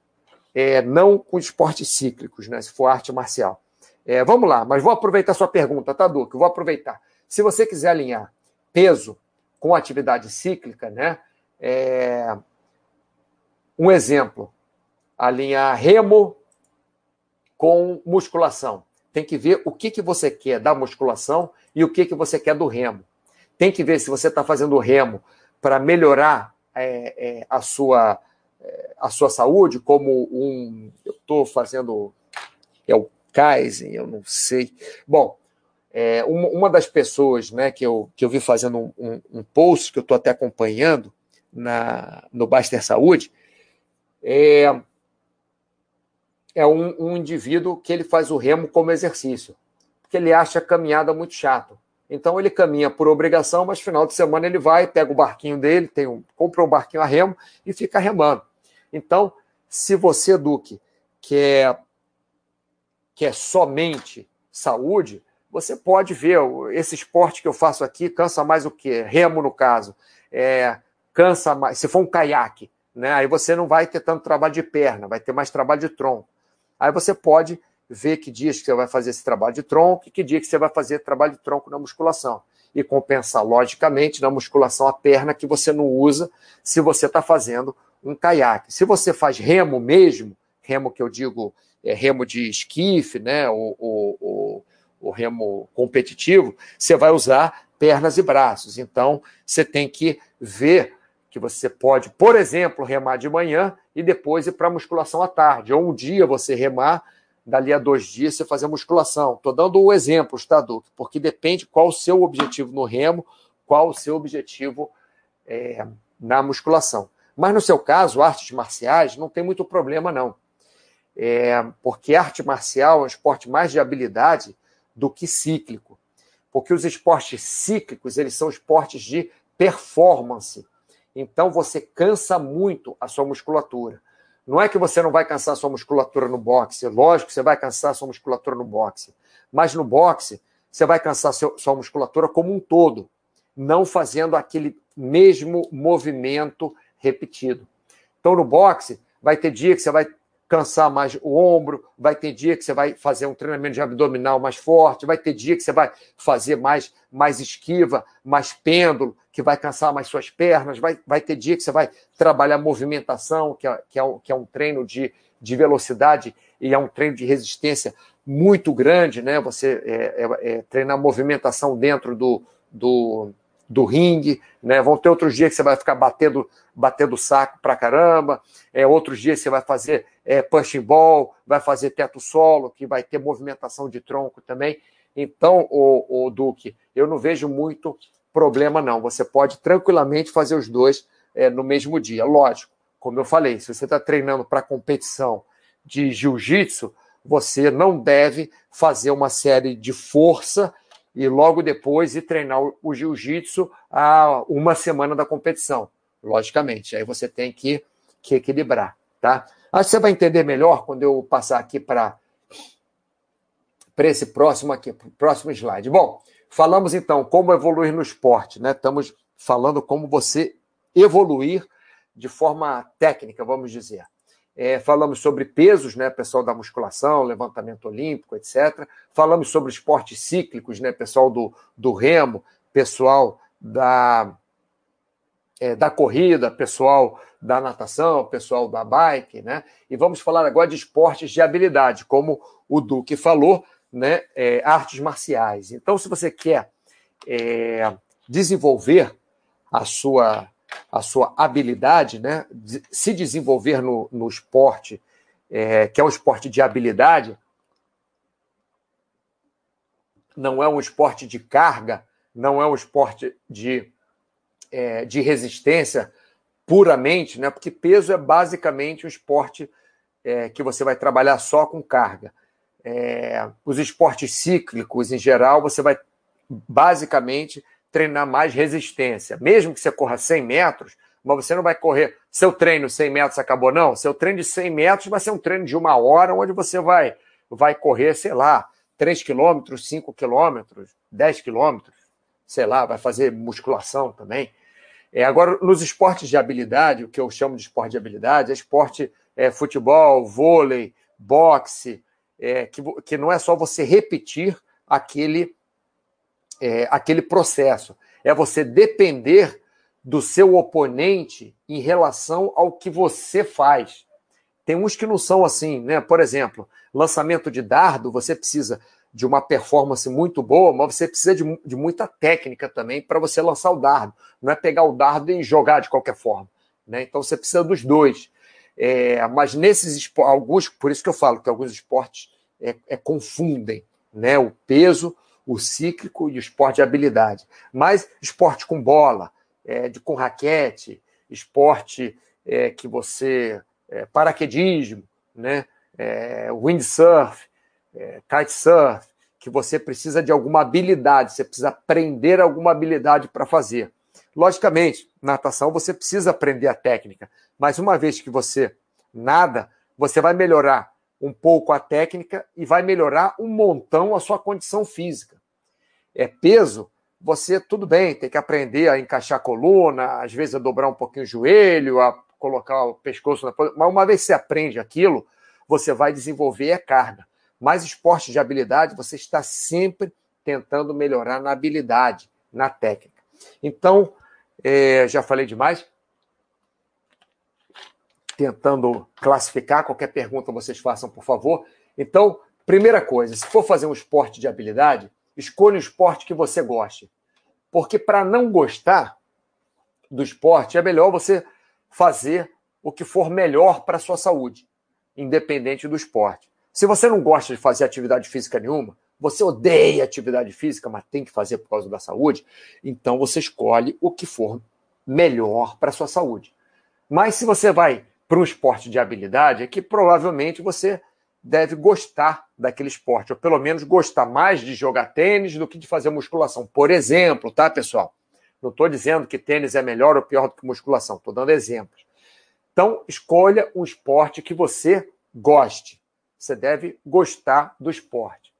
é, não com esportes cíclicos, né? se for arte marcial. É, vamos lá, mas vou aproveitar sua pergunta, tá, Duque? Vou aproveitar. Se você quiser alinhar peso com atividade cíclica, né? É... Um exemplo, alinhar remo com musculação. Tem que ver o que, que você quer da musculação e o que, que você quer do remo. Tem que ver se você está fazendo remo para melhorar é, é, a, sua, é, a sua saúde, como um. Eu estou fazendo. É o Kaizen, eu não sei. Bom, é, uma, uma, das pessoas né, que, eu, que eu vi fazendo um, um, um post, que eu estou até acompanhando na, no Baster Saúde, é, é um, um indivíduo que ele faz o remo como exercício, porque ele acha a caminhada muito chato. Então ele caminha por obrigação, mas final de semana ele vai, pega o barquinho dele, tem um, compra um barquinho a remo e fica remando. Então, se você, Duque, quer, quer somente saúde, você pode ver esse esporte que eu faço aqui cansa mais o quê? Remo, no caso. É, cansa mais. Se for um caiaque, né? aí você não vai ter tanto trabalho de perna, vai ter mais trabalho de tronco. Aí você pode ver que dias que você vai fazer esse trabalho de tronco e que dia que você vai fazer trabalho de tronco na musculação. E compensar, logicamente, na musculação a perna que você não usa se você está fazendo um caiaque. Se você faz remo mesmo, remo que eu digo é remo de esquife, né, o, o, o, o remo competitivo, você vai usar pernas e braços. Então, você tem que ver que você pode, por exemplo, remar de manhã e depois ir para a musculação à tarde. Ou um dia você remar, dali a dois dias você fazer musculação. Estou dando o exemplo, tá, Duque? Porque depende qual o seu objetivo no remo, qual o seu objetivo é, na musculação. Mas no seu caso, artes marciais, não tem muito problema, não. É, porque arte marcial é um esporte mais de habilidade do que cíclico. Porque os esportes cíclicos, eles são esportes de performance. Então você cansa muito a sua musculatura. Não é que você não vai cansar a sua musculatura no boxe, lógico que você vai cansar a sua musculatura no boxe, mas no boxe você vai cansar sua musculatura como um todo, não fazendo aquele mesmo movimento repetido. Então no boxe vai ter dia que você vai cansar mais o ombro, vai ter dia que você vai fazer um treinamento de abdominal mais forte, vai ter dia que você vai fazer mais, mais esquiva, mais pêndulo, que vai cansar mais suas pernas, vai, vai ter dia que você vai trabalhar movimentação, que é, que é, um, que é um treino de, de velocidade e é um treino de resistência muito grande, né? Você é, é, é treinar movimentação dentro do, do, do ringue, né? Vão ter outros dias que você vai ficar batendo, batendo saco pra caramba, é, outros dias você vai fazer é, punching ball, vai fazer teto solo, que vai ter movimentação de tronco também. Então, o, o Duque, eu não vejo muito problema, não. Você pode tranquilamente fazer os dois é, no mesmo dia. Lógico, como eu falei, se você está treinando para competição de jiu-jitsu, você não deve fazer uma série de força e logo depois ir treinar o jiu-jitsu a uma semana da competição. Logicamente, aí você tem que, que equilibrar, tá? Acho que você vai entender melhor quando eu passar aqui para para esse próximo aqui, próximo slide. Bom, falamos então como evoluir no esporte, né? Estamos falando como você evoluir de forma técnica, vamos dizer. É, falamos sobre pesos, né, pessoal da musculação, levantamento olímpico, etc. Falamos sobre esportes cíclicos, né, pessoal do, do remo, pessoal da, é, da corrida, pessoal da natação, pessoal da bike, né? E vamos falar agora de esportes de habilidade, como o Duque falou, né, é, artes marciais. Então, se você quer é, desenvolver a sua a sua habilidade, né? se desenvolver no, no esporte, é, que é um esporte de habilidade, não é um esporte de carga, não é um esporte de, é, de resistência puramente, né? porque peso é basicamente um esporte é, que você vai trabalhar só com carga. É, os esportes cíclicos, em geral, você vai basicamente treinar mais resistência. Mesmo que você corra 100 metros, mas você não vai correr. Seu treino 100 metros acabou, não. Seu treino de 100 metros vai ser um treino de uma hora, onde você vai, vai correr, sei lá, 3 quilômetros, 5 quilômetros, 10 quilômetros, sei lá, vai fazer musculação também. É, agora, nos esportes de habilidade, o que eu chamo de esporte de habilidade, é esporte é, futebol, vôlei, boxe, é, que, que não é só você repetir aquele é, aquele processo. É você depender do seu oponente em relação ao que você faz. Tem uns que não são assim, né? Por exemplo, lançamento de dardo, você precisa de uma performance muito boa, mas você precisa de, de muita técnica também para você lançar o dardo. Não é pegar o dardo e jogar de qualquer forma. Né? Então você precisa dos dois. É, mas nesses alguns, por isso que eu falo que alguns esportes é, é, confundem né? o peso o cíclico e o esporte de habilidade. Mas esporte com bola, é, de, com raquete, esporte é, que você. É, paraquedismo, né? É, windsurf, é, kitesurf, que você precisa de alguma habilidade, você precisa aprender alguma habilidade para fazer. Logicamente, natação você precisa aprender a técnica, mas uma vez que você nada, você vai melhorar um pouco a técnica e vai melhorar um montão a sua condição física. É peso, você, tudo bem, tem que aprender a encaixar a coluna, às vezes a dobrar um pouquinho o joelho, a colocar o pescoço na mas uma vez que você aprende aquilo, você vai desenvolver a carga. Mas esporte de habilidade, você está sempre tentando melhorar na habilidade, na técnica. Então, é, já falei demais tentando classificar. Qualquer pergunta vocês façam, por favor. Então, primeira coisa, se for fazer um esporte de habilidade, escolha o esporte que você goste. Porque para não gostar do esporte, é melhor você fazer o que for melhor para a sua saúde, independente do esporte. Se você não gosta de fazer atividade física nenhuma, você odeia atividade física, mas tem que fazer por causa da saúde, então você escolhe o que for melhor para a sua saúde. Mas se você vai para um esporte de habilidade é que provavelmente você deve gostar daquele esporte, ou pelo menos gostar mais de jogar tênis do que de fazer musculação. Por exemplo, tá, pessoal? Não estou dizendo que tênis é melhor ou pior do que musculação, estou dando exemplos. Então, escolha um esporte que você goste. Você deve gostar do esporte.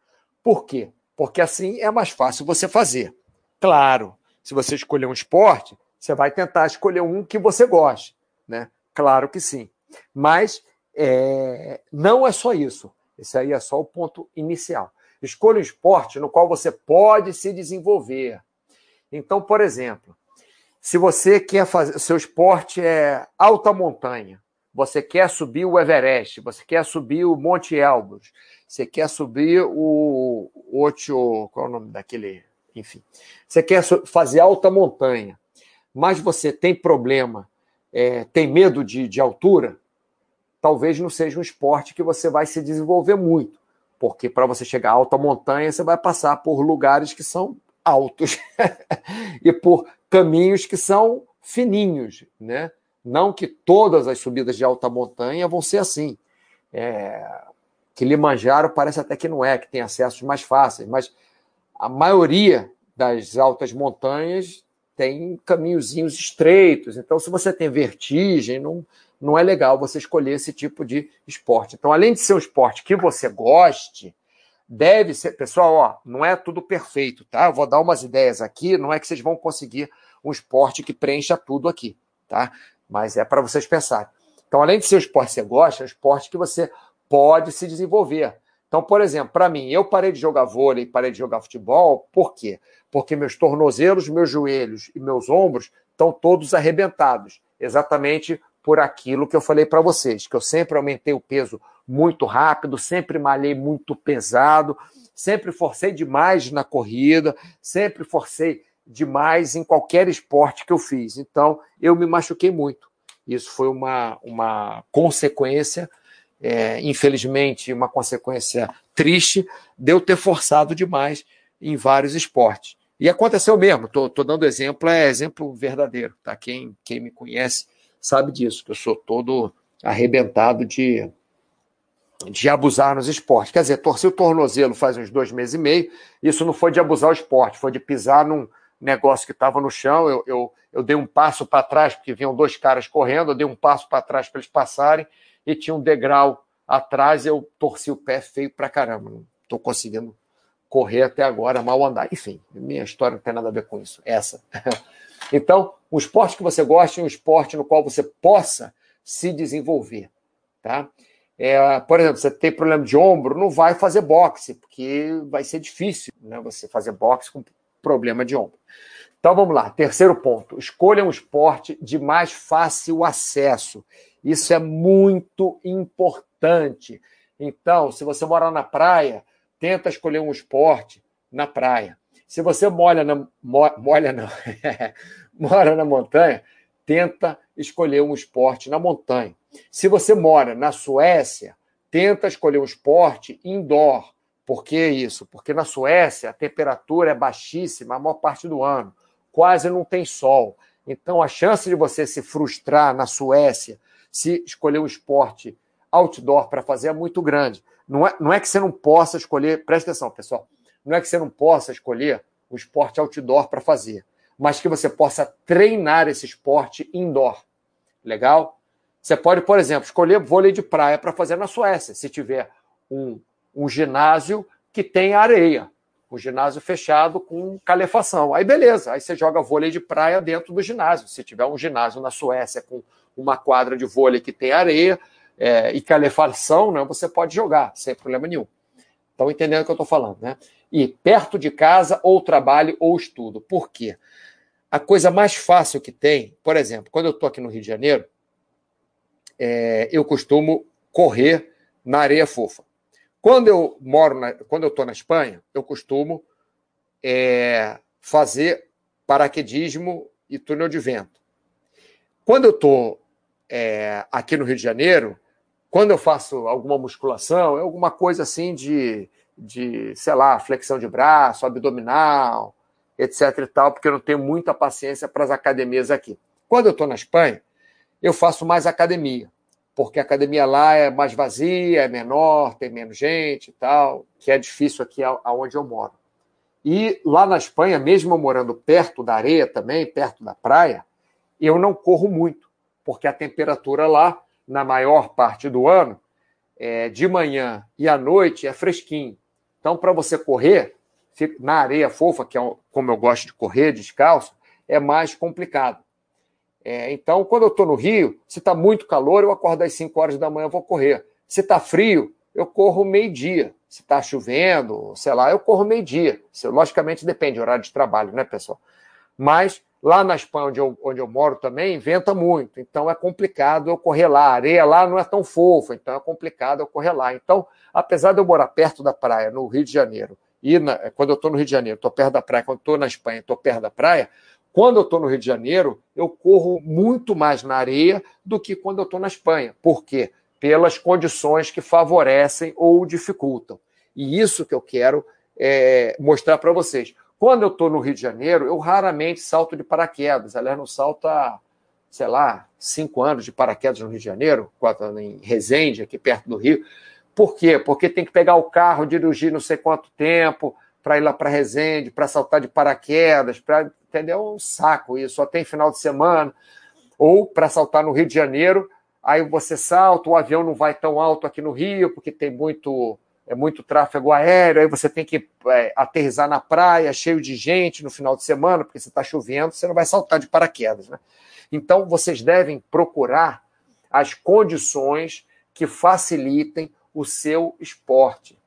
Por quê? Porque assim é mais fácil você fazer. Claro, se você escolher um esporte, você vai tentar escolher um que você goste, né? Claro que sim. Mas é, não é só isso. Esse aí é só o ponto inicial. Escolha um esporte no qual você pode se desenvolver. Então, por exemplo, se você quer fazer, seu esporte é alta montanha, você quer subir o Everest, você quer subir o Monte Elbrus, você quer subir o Ocho, qual é o nome daquele, enfim, você quer fazer alta montanha, mas você tem problema, é, tem medo de, de altura, talvez não seja um esporte que você vai se desenvolver muito, porque para você chegar a alta montanha, você vai passar por lugares que são altos e por caminhos que são fininhos, né? Não que todas as subidas de alta montanha vão ser assim. É... Kilimanjaro parece até que não é, que tem acessos mais fáceis, mas a maioria das altas montanhas tem caminhozinhos estreitos. Então, se você tem vertigem, não, não é legal você escolher esse tipo de esporte. Então, além de ser um esporte que você goste, deve ser. Pessoal, ó, não é tudo perfeito, tá? Eu vou dar umas ideias aqui, não é que vocês vão conseguir um esporte que preencha tudo aqui, tá? Mas é para vocês pensarem. Então, além de ser um esporte que você gosta, é um esporte que você pode se desenvolver. Então, por exemplo, para mim, eu parei de jogar vôlei, parei de jogar futebol, por quê? Porque meus tornozelos, meus joelhos e meus ombros estão todos arrebentados, exatamente por aquilo que eu falei para vocês, que eu sempre aumentei o peso muito rápido, sempre malhei muito pesado, sempre forcei demais na corrida, sempre forcei demais em qualquer esporte que eu fiz. Então, eu me machuquei muito. Isso foi uma, uma consequência é, infelizmente, uma consequência triste de eu ter forçado demais em vários esportes. E aconteceu mesmo, estou dando exemplo, é exemplo verdadeiro. Tá? Quem, quem me conhece sabe disso, que eu sou todo arrebentado de, de abusar nos esportes. Quer dizer, torci o tornozelo faz uns dois meses e meio, isso não foi de abusar o esporte, foi de pisar num negócio que estava no chão, eu, eu, eu dei um passo para trás, porque vinham dois caras correndo, eu dei um passo para trás para eles passarem, e tinha um degrau atrás, eu torci o pé feio pra caramba. Não estou conseguindo correr até agora, mal andar. Enfim, minha história não tem nada a ver com isso. Essa. Então, um esporte que você goste é um esporte no qual você possa se desenvolver. Tá? É, por exemplo, você tem problema de ombro, não vai fazer boxe, porque vai ser difícil né, você fazer boxe com problema de ombro. Então vamos lá, terceiro ponto: escolha um esporte de mais fácil acesso. Isso é muito importante. Então, se você mora na praia, tenta escolher um esporte na praia. Se você molha na, molha não, mora na montanha, tenta escolher um esporte na montanha. Se você mora na Suécia, tenta escolher um esporte indoor. Por que isso? Porque na Suécia a temperatura é baixíssima a maior parte do ano, quase não tem sol. Então a chance de você se frustrar na Suécia se escolher um esporte outdoor para fazer é muito grande. Não é, não é que você não possa escolher, presta atenção, pessoal, não é que você não possa escolher o esporte outdoor para fazer, mas que você possa treinar esse esporte indoor. Legal? Você pode, por exemplo, escolher vôlei de praia para fazer na Suécia, se tiver um, um ginásio que tem areia, um ginásio fechado com calefação. Aí beleza, aí você joga vôlei de praia dentro do ginásio. Se tiver um ginásio na Suécia com uma quadra de vôlei que tem areia é, e calefação, né, você pode jogar sem problema nenhum. Estão entendendo o que eu estou falando, né? E perto de casa, ou trabalho, ou estudo. Por quê? A coisa mais fácil que tem, por exemplo, quando eu estou aqui no Rio de Janeiro, é, eu costumo correr na areia fofa. Quando eu moro, na, quando eu estou na Espanha, eu costumo é, fazer paraquedismo e túnel de vento. Quando eu estou é, aqui no Rio de Janeiro, quando eu faço alguma musculação, é alguma coisa assim de, de, sei lá, flexão de braço, abdominal, etc e tal, porque eu não tenho muita paciência para as academias aqui. Quando eu estou na Espanha, eu faço mais academia, porque a academia lá é mais vazia, é menor, tem menos gente e tal, que é difícil aqui aonde eu moro. E lá na Espanha, mesmo eu morando perto da areia também, perto da praia, eu não corro muito, porque a temperatura lá, na maior parte do ano, é, de manhã e à noite é fresquinho. Então, para você correr na areia fofa, que é como eu gosto de correr descalço, é mais complicado. É, então, quando eu estou no Rio, se está muito calor, eu acordo às 5 horas da manhã, vou correr. Se está frio, eu corro meio-dia. Se está chovendo, sei lá, eu corro meio-dia. Logicamente depende do horário de trabalho, né, pessoal? Mas lá na Espanha, onde eu, onde eu moro também, venta muito. Então é complicado eu correr lá. A areia lá não é tão fofa, então é complicado eu correr lá. Então, apesar de eu morar perto da praia, no Rio de Janeiro, e na, quando eu estou no Rio de Janeiro, estou perto da praia, quando estou na Espanha, estou perto da praia, quando eu estou no Rio de Janeiro, eu corro muito mais na areia do que quando eu estou na Espanha. Por quê? Pelas condições que favorecem ou dificultam. E isso que eu quero é, mostrar para vocês. Quando eu estou no Rio de Janeiro, eu raramente salto de paraquedas. Aliás, não salto há, sei lá, cinco anos de paraquedas no Rio de Janeiro, quatro em Resende, aqui perto do Rio. Por quê? Porque tem que pegar o carro, dirigir não sei quanto tempo para ir lá para Resende, para saltar de paraquedas, para entendeu? É um saco isso, só tem final de semana. Ou para saltar no Rio de Janeiro, aí você salta, o avião não vai tão alto aqui no Rio, porque tem muito é muito tráfego aéreo, aí você tem que é, aterrizar na praia, cheio de gente no final de semana, porque está chovendo, você não vai saltar de paraquedas. Né? Então, vocês devem procurar as condições que facilitem o seu esporte.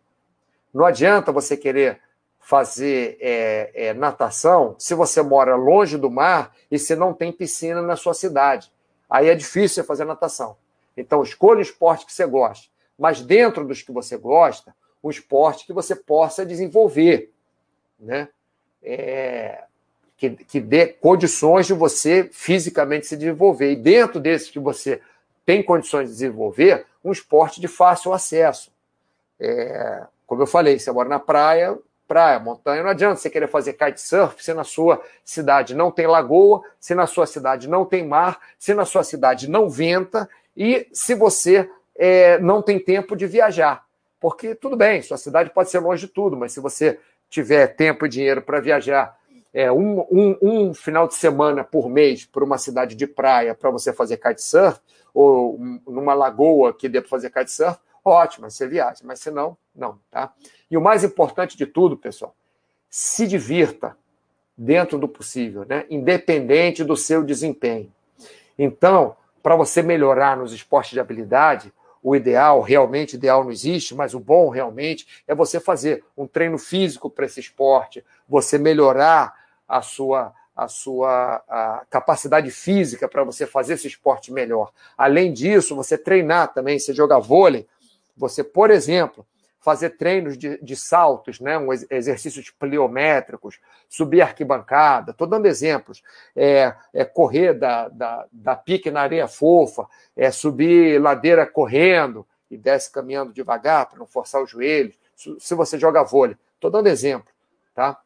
Não adianta você querer fazer é, é, natação se você mora longe do mar e se não tem piscina na sua cidade. Aí é difícil você fazer natação. Então, escolha o esporte que você gosta. Mas dentro dos que você gosta, um esporte que você possa desenvolver. Né? É, que, que dê condições de você fisicamente se desenvolver. E dentro desses que você tem condições de desenvolver, um esporte de fácil acesso. É, como eu falei, você mora na praia, praia, montanha, não adianta você querer fazer kitesurf se na sua cidade não tem lagoa, se na sua cidade não tem mar, se na sua cidade não venta e se você é, não tem tempo de viajar. Porque tudo bem, sua cidade pode ser longe de tudo, mas se você tiver tempo e dinheiro para viajar é, um, um, um, final de semana por mês para uma cidade de praia para você fazer kitesurf, ou numa lagoa que dê para fazer kitesurf, ótimo, você viaja, mas se não, não, tá? E o mais importante de tudo, pessoal, se divirta dentro do possível, né? independente do seu desempenho. Então, para você melhorar nos esportes de habilidade, o ideal, realmente ideal não existe, mas o bom realmente é você fazer um treino físico para esse esporte, você melhorar a sua a sua a capacidade física para você fazer esse esporte melhor. Além disso, você treinar também, você jogar vôlei, você, por exemplo, fazer treinos de, de saltos, né? um exercícios pliométricos, subir arquibancada, estou dando exemplos. É, é correr da, da, da, pique na areia fofa, é subir ladeira correndo e desce caminhando devagar para não forçar os joelhos. Se você joga vôlei, estou dando exemplo, tá?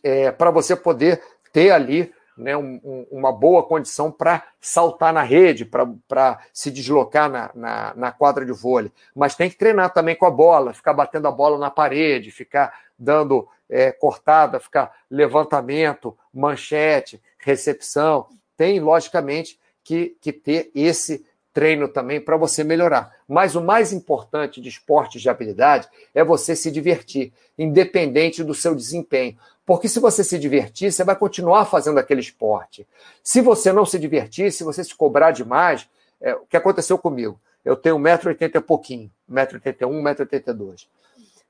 É, para você poder ter ali né, um, uma boa condição para saltar na rede, para se deslocar na, na, na, quadra de vôlei. Mas tem que treinar também com a bola, ficar batendo a bola na parede, ficar dando é, cortada, ficar levantamento, manchete, recepção. Tem, logicamente, que, que ter esse treino também para você melhorar. Mas o mais importante de esportes de habilidade é você se divertir, independente do seu desempenho. Porque se você se divertir, você vai continuar fazendo aquele esporte. Se você não se divertir, se você se cobrar demais, é, o que aconteceu comigo? Eu tenho 1,80m e pouquinho, 1,81m, 1,82m.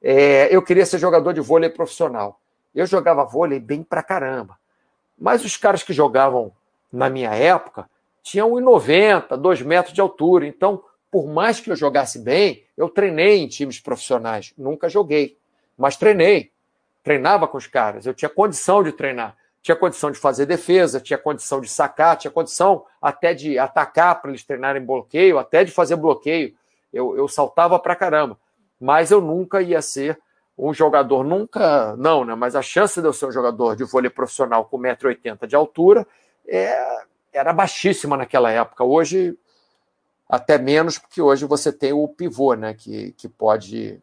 É, eu queria ser jogador de vôlei profissional. Eu jogava vôlei bem pra caramba. Mas os caras que jogavam na minha época tinham 1,90m, 2 metros de altura. Então, por mais que eu jogasse bem, eu treinei em times profissionais. Nunca joguei, mas treinei treinava com os caras, eu tinha condição de treinar, tinha condição de fazer defesa, tinha condição de sacar, tinha condição até de atacar para eles treinarem bloqueio, até de fazer bloqueio. Eu, eu saltava para caramba, mas eu nunca ia ser um jogador, nunca, não, né? Mas a chance de eu ser um jogador de vôlei profissional com 1,80m de altura é, era baixíssima naquela época. Hoje, até menos, porque hoje você tem o pivô, né? Que, que pode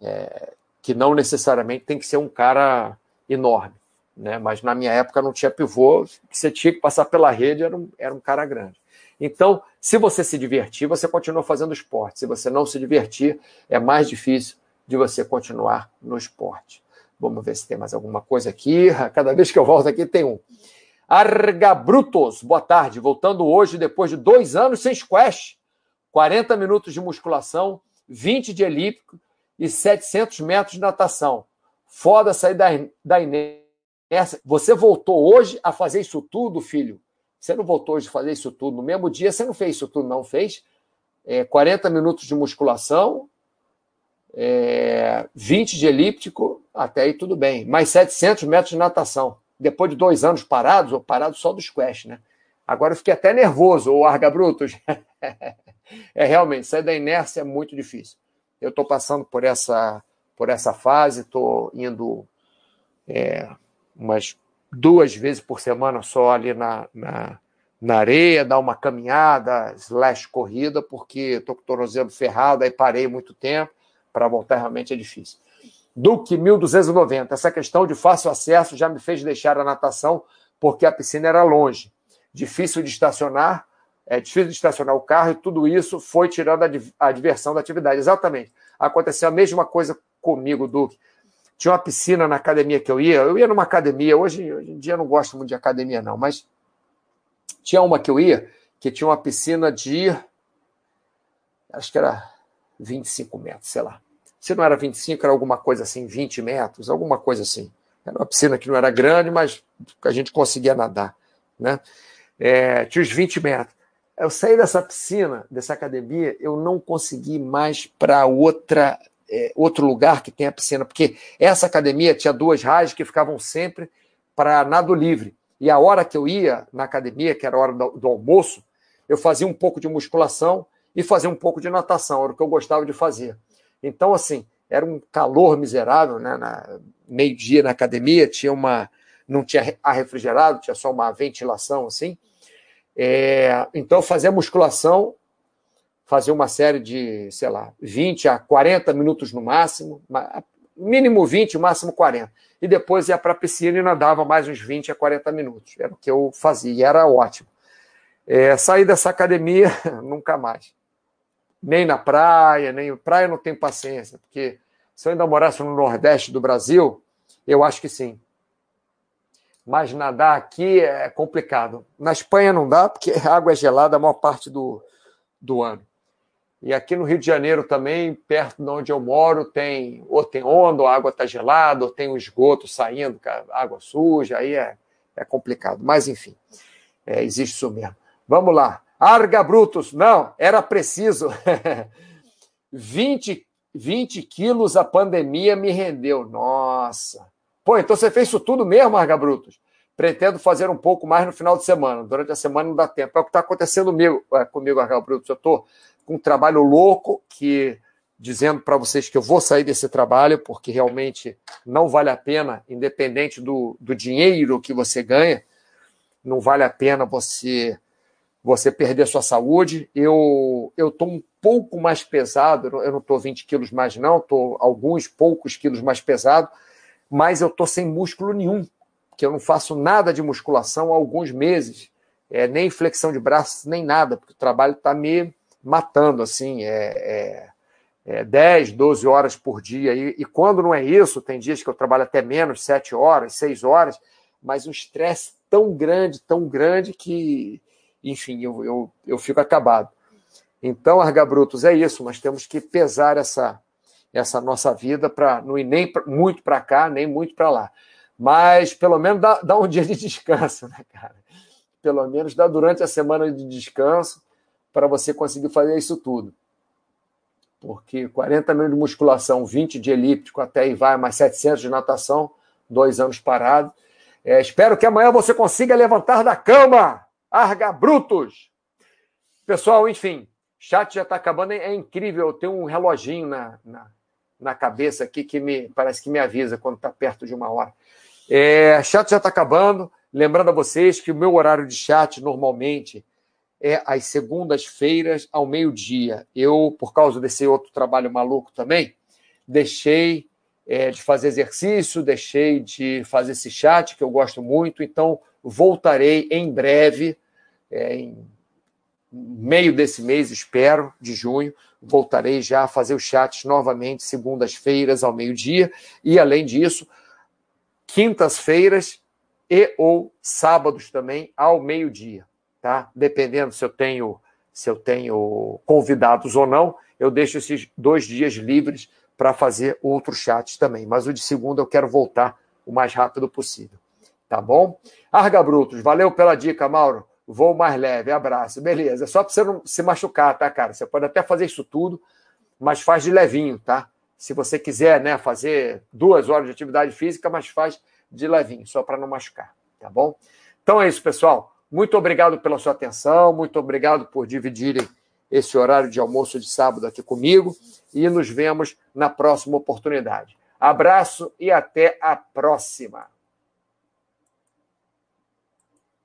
é, que não necessariamente tem que ser um cara enorme. Né? Mas na minha época não tinha pivô, você tinha que passar pela rede, era um, era um cara grande. Então, se você se divertir, você continua fazendo esporte. Se você não se divertir, é mais difícil de você continuar no esporte. Vamos ver se tem mais alguma coisa aqui. Cada vez que eu volto aqui tem um. Argabrutos, boa tarde. Voltando hoje, depois de dois anos sem squash. 40 minutos de musculação, 20 de elíptico e 700 metros de natação. Foda sair da, da inércia. Você voltou hoje a fazer isso tudo, filho? Você não voltou hoje a fazer isso tudo? No mesmo dia, você não fez isso tudo, não fez? É, 40 minutos de musculação, é, 20 de elíptico, até aí tudo bem. Mais 700 metros de natação. Depois de dois anos parados, ou parado só do squash, né? Agora eu fiquei até nervoso, o Arga Brutos. é realmente, sair da inércia é muito difícil. Eu estou passando por essa, por essa fase, estou indo é, umas duas vezes por semana só ali na, na, na areia, dar uma caminhada, slash corrida, porque estou com o tornozelo ferrado, aí parei muito tempo, para voltar realmente é difícil. Duque 1290, essa questão de fácil acesso já me fez deixar a natação porque a piscina era longe, difícil de estacionar, é difícil de estacionar o carro e tudo isso foi tirando a, a diversão da atividade. Exatamente. Aconteceu a mesma coisa comigo, Duque. Tinha uma piscina na academia que eu ia, eu ia numa academia, hoje, hoje em dia eu não gosto muito de academia, não, mas tinha uma que eu ia que tinha uma piscina de. Acho que era 25 metros, sei lá. Se não era 25, era alguma coisa assim, 20 metros, alguma coisa assim. Era uma piscina que não era grande, mas a gente conseguia nadar. Né? É, tinha os 20 metros. Eu saí dessa piscina, dessa academia, eu não consegui mais para outra é, outro lugar que tem a piscina, porque essa academia tinha duas raias que ficavam sempre para nado livre. E a hora que eu ia na academia, que era a hora do, do, almoço, eu fazia um pouco de musculação e fazia um pouco de natação, era o que eu gostava de fazer. Então, assim, era um calor miserável, né? Meio-dia na academia, tinha uma. não tinha ar refrigerado, tinha só uma ventilação assim. É, então, fazia musculação fazer uma série de, sei lá, 20 a 40 minutos no máximo, mínimo 20, máximo 40. E depois ia para a piscina e nadava mais uns 20 a 40 minutos. Era o que eu fazia, e era ótimo. É, saí dessa academia nunca mais. Nem na praia, nem praia não tenho paciência, porque se eu ainda morasse no Nordeste do Brasil, eu acho que sim. Mas nadar aqui é complicado. Na Espanha não dá, porque a água é gelada a maior parte do, do ano. E aqui no Rio de Janeiro também, perto de onde eu moro, tem ou tem onda, ou a água está gelada, ou tem um esgoto saindo, água suja, aí é, é complicado. Mas, enfim, é, existe isso mesmo. Vamos lá. Arga Brutus, não, era preciso. 20, 20 quilos a pandemia me rendeu. Nossa. Pô, então você fez isso tudo mesmo, Arga Brutus? Pretendo fazer um pouco mais no final de semana. Durante a semana não dá tempo. É o que está acontecendo comigo, é, comigo Arga Brutus. Eu estou um trabalho louco que dizendo para vocês que eu vou sair desse trabalho porque realmente não vale a pena, independente do, do dinheiro que você ganha, não vale a pena você você perder sua saúde. Eu eu estou um pouco mais pesado, eu não estou 20 quilos mais não, estou alguns poucos quilos mais pesado, mas eu estou sem músculo nenhum, porque eu não faço nada de musculação há alguns meses, é, nem flexão de braços, nem nada, porque o trabalho está me matando, assim, é, é, é 10, 12 horas por dia. E, e, quando não é isso, tem dias que eu trabalho até menos, 7 horas, 6 horas, mas um estresse tão grande, tão grande que, enfim, eu, eu, eu fico acabado. Então, Argabrutos, é isso, nós temos que pesar essa, essa nossa vida para não ir nem muito para cá, nem muito para lá. Mas pelo menos dá, dá um dia de descanso, né, cara? Pelo menos dá durante a semana de descanso para você conseguir fazer isso tudo. Porque 40 minutos de musculação, 20 de elíptico, até aí vai, mais 700 de natação, dois anos parado. É, espero que amanhã você consiga levantar da cama. Arga brutos! Pessoal, enfim, chat já está acabando. É incrível, eu tenho um reloginho na, na, na, cabeça aqui que me parece que me avisa quando está perto de uma hora. É, chat já está acabando. Lembrando a vocês que o meu horário de chat normalmente é às segundas-feiras ao meio-dia. Eu, por causa desse outro trabalho maluco também, deixei é, de fazer exercício, deixei de fazer esse chat, que eu gosto muito, então voltarei em breve, é, em meio desse mês, espero, de junho, voltarei já a fazer os chats novamente, segundas-feiras ao meio-dia, e além disso, quintas-feiras e ou sábados também ao meio-dia, tá? Dependendo se eu tenho se eu tenho convidados ou não, eu deixo esses dois dias livres para fazer outros chats também. Mas o de segunda eu quero voltar o mais rápido possível. Tá bom? Arga Brutos, valeu pela dica, Mauro. Voo mais leve, abraço. Beleza, só para você não se machucar, tá, cara? Você pode até fazer isso tudo, mas faz de levinho, tá? Se você quiser, né, fazer duas horas de atividade física, mas faz de levinho, só para não machucar, tá bom? Então é isso, pessoal. Muito obrigado pela sua atenção, muito obrigado por dividirem esse horário de almoço de sábado aqui comigo e nos vemos na próxima oportunidade. Abraço e até a próxima.